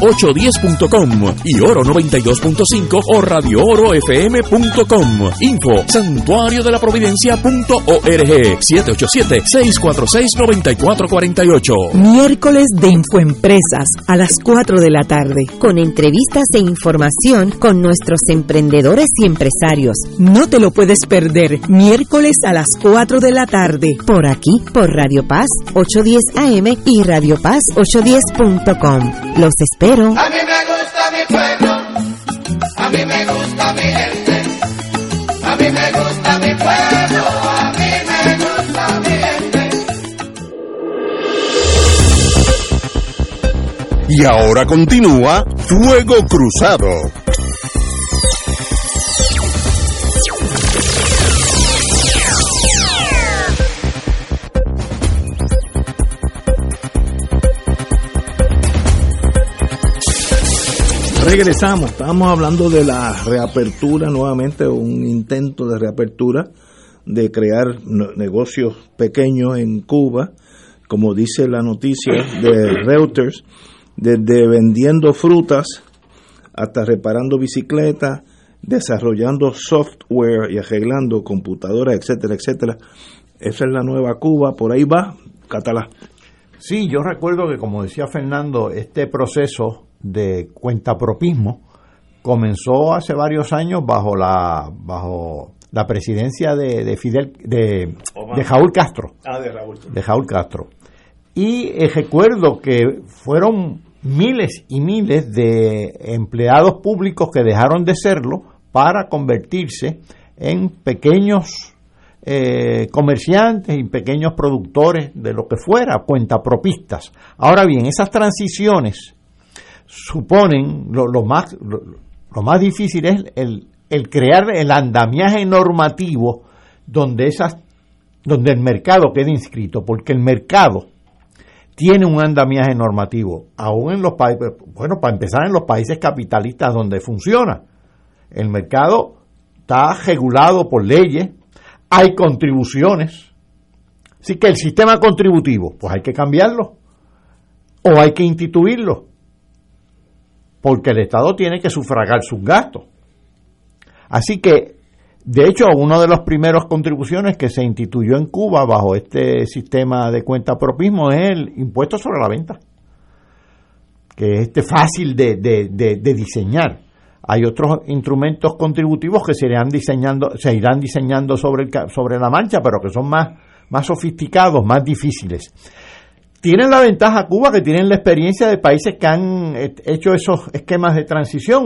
oro810.com y oro92.5 o radioorofm.com. Info santuario de la providencia.org 787-646-9448. Miércoles de Infoempresas a las 4 de la tarde. Con entrevistas e información con nuestros emprendedores y empresarios. No te lo puedes perder. Miércoles a las 4 de la tarde. Por aquí, por Radio Paz 810 AM y Radio Paz 810.com. Los espero. A mí me gusta mi pueblo, a mí me gusta mi gente, a mí me gusta mi pueblo, a mí me gusta mi gente. Y ahora continúa Fuego Cruzado. Regresamos, estábamos hablando de la reapertura nuevamente, un intento de reapertura de crear negocios pequeños en Cuba, como dice la noticia de Reuters, desde vendiendo frutas hasta reparando bicicletas, desarrollando software y arreglando computadoras, etcétera, etcétera. Esa es la nueva Cuba, por ahí va, Catalá. Sí, yo recuerdo que como decía Fernando, este proceso de cuentapropismo comenzó hace varios años bajo la bajo la presidencia de, de Fidel de, de Raúl Castro, Ah, de Raúl. de Castro. Y eh, recuerdo que fueron miles y miles de empleados públicos que dejaron de serlo para convertirse en pequeños eh, comerciantes y pequeños productores de lo que fuera, cuentapropistas. Ahora bien, esas transiciones suponen, lo, más, lo, lo más difícil es el, el crear el andamiaje normativo donde, esas, donde el mercado quede inscrito, porque el mercado tiene un andamiaje normativo, aún en los países, bueno, para empezar en los países capitalistas donde funciona. El mercado está regulado por leyes, hay contribuciones. Así que el sistema contributivo, pues hay que cambiarlo o hay que instituirlo, porque el Estado tiene que sufragar sus gastos. Así que, de hecho, una de las primeras contribuciones que se instituyó en Cuba bajo este sistema de cuentapropismo es el impuesto sobre la venta, que es este fácil de, diseñar. Hay otros instrumentos contributivos que se irán diseñando, se irán diseñando sobre, el sobre la marcha, pero que son más sofisticados, más difíciles. Tienen la ventaja Cuba que tienen la experiencia de países que han eh, hecho esos esquemas de transición,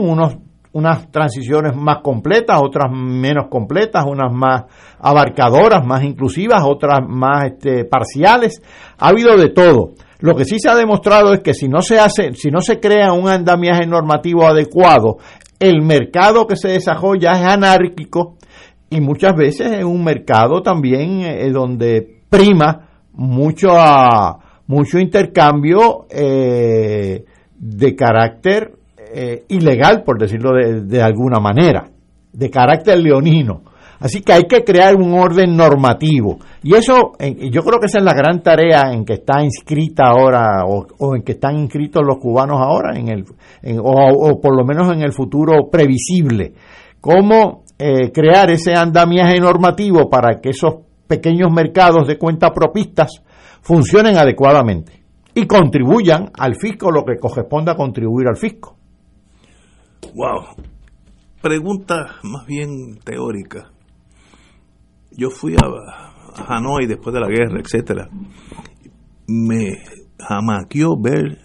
unas transiciones más completas, otras menos completas, unas más abarcadoras, más inclusivas, otras más este, parciales. Ha habido de todo. Lo que sí se ha demostrado es que si no se hace, si no se crea un andamiaje normativo adecuado, el mercado que se desarrolla es anárquico y muchas veces es un mercado también eh, donde prima mucho a- mucho intercambio eh, de carácter eh, ilegal, por decirlo de, alguna manera, de carácter leonino. Así que hay que crear un orden normativo. Y eso, yo creo que esa es la gran tarea en que está inscrita ahora, o, o en que están inscritos los cubanos ahora, en el, o, o por lo menos en el futuro previsible. Cómo eh, crear ese andamiaje normativo para que esos pequeños mercados de cuenta propistas funcionen adecuadamente y contribuyan al fisco lo que corresponda contribuir al fisco. Wow. Pregunta más bien teórica. Yo fui a, Hanoi después de la guerra, etcétera. Me jamaqueó ver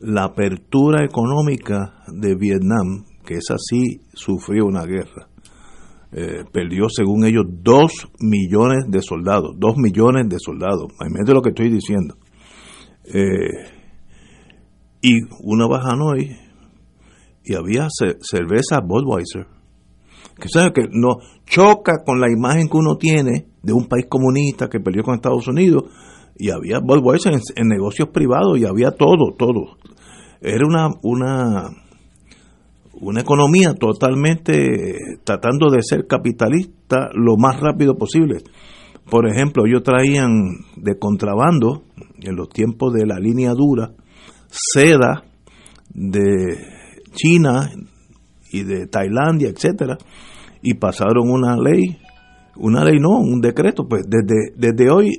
la apertura económica de Vietnam, que es así, sufrió una guerra. Eh, perdió, según ellos, dos millones de soldados. Dos millones de soldados. Imagínate lo que estoy diciendo. Eh, y uno va a Hanoi y había ce- cerveza Budweiser. Que sabe que no choca con la imagen que uno tiene de un país comunista que perdió con Estados Unidos y había Budweiser en, en negocios privados y había todo, todo. Era una una una economía totalmente tratando de ser capitalista lo más rápido posible. Por ejemplo, ellos traían de contrabando en los tiempos de la línea dura seda de China y de Tailandia, etcétera, y pasaron una ley, una ley no, un decreto, pues desde, desde hoy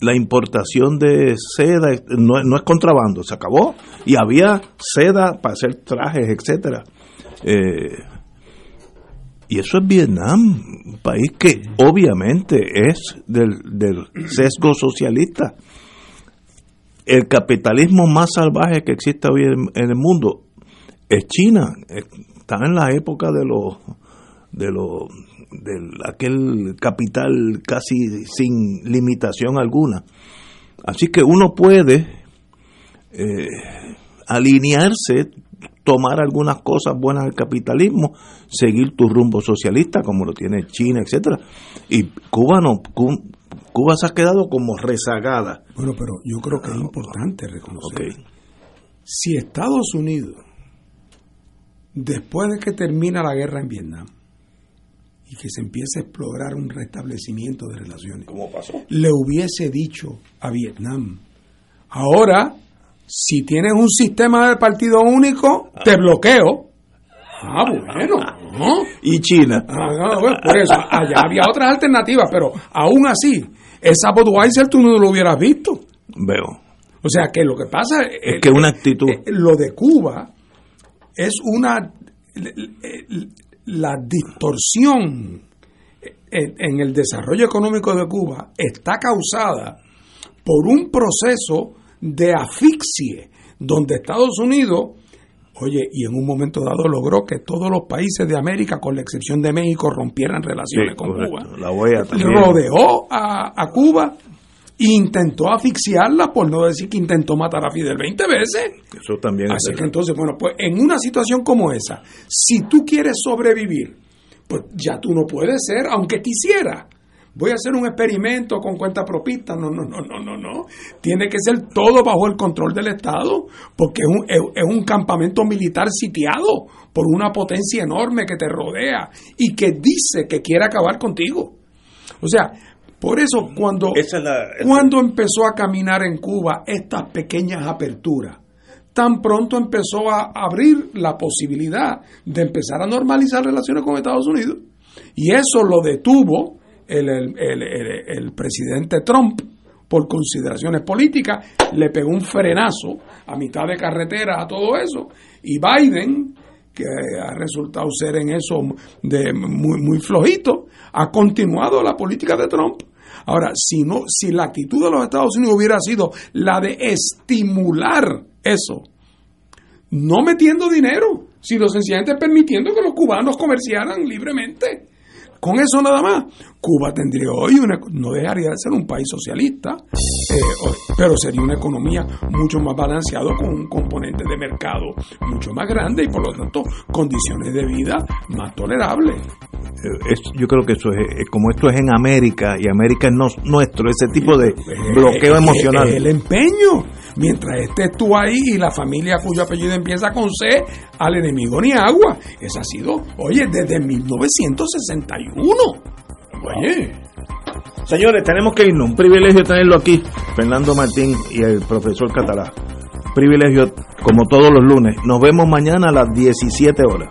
la importación de seda no, no es contrabando, se acabó, y había seda para hacer trajes, etcétera. Eh, y eso es Vietnam, un país que obviamente es del, sesgo socialista. El capitalismo más salvaje que existe hoy en, el mundo es China. Está en la época de los de los de aquel capital casi sin limitación alguna. Así que uno puede eh, alinearse, tomar algunas cosas buenas del capitalismo, seguir tu rumbo socialista como lo tiene China, etcétera. Y Cuba no, Cu- Cuba se ha quedado como rezagada. Bueno, pero yo creo que es importante reconocer. Si Estados Unidos, después de que termina la guerra en Vietnam y que se empiece a explorar un restablecimiento de relaciones, le hubiese dicho a Vietnam, ahora, si tienes un sistema de partido único, te bloqueo. Ah, bueno. ¿no? Y China. Ah, no, bueno, por eso, allá había otras alternativas, pero aún así, esa Budweiser tú no lo hubieras visto. Veo. O sea que lo que pasa Es que una actitud. eh, lo de Cuba es una la distorsión en, en el desarrollo económico de Cuba está causada por un proceso de asfixie donde Estados Unidos Oye, y en un momento dado logró que todos los países de América, con la excepción de México, rompieran relaciones Sí, con correcto. Cuba. La OEA también. Rodeó a, a Cuba e intentó asfixiarla, por no decir que intentó matar a Fidel 20 veces. Eso también Así es que entonces, bueno, pues en una situación como esa, si tú quieres sobrevivir, pues ya tú no puedes ser, aunque quisiera. Voy a hacer un experimento con cuenta propista. No, no, no, no, no, no. Tiene que ser todo bajo el control del Estado, porque es un, es, es un campamento militar sitiado por una potencia enorme que te rodea y que dice que quiere acabar contigo. O sea, por eso cuando, Esa es la- cuando empezó a caminar en Cuba estas pequeñas aperturas, tan pronto empezó a abrir la posibilidad de empezar a normalizar relaciones con Estados Unidos. Y eso lo detuvo el, el- el- presidente Trump por consideraciones políticas, le pegó un frenazo a mitad de carretera a todo eso. Y Biden, que ha resultado ser en eso de muy, muy flojito, ha continuado la política de Trump. Ahora, si no, si la actitud de los Estados Unidos hubiera sido la de estimular eso, no metiendo dinero, sino sencillamente permitiendo que los cubanos comerciaran libremente. Con eso nada más, Cuba tendría hoy una, no dejaría de ser un país socialista, eh, pero sería una economía mucho más balanceado con un componente de mercado mucho más grande y por lo tanto condiciones de vida más tolerables. Es- yo creo que eso es, eh, como esto es en América y América es nuestro, ese tipo de bloqueo Eh, emocional. eh, El empeño. Mientras estés tú ahí y la familia cuyo apellido empieza con C, al enemigo ni agua. Eso ha sido, oye, desde 1961. Oye. Señores, tenemos que irnos. Un privilegio tenerlo aquí, Fernando Martín y el profesor Catalá. Privilegio como todos los lunes. Nos vemos mañana a las 17 horas.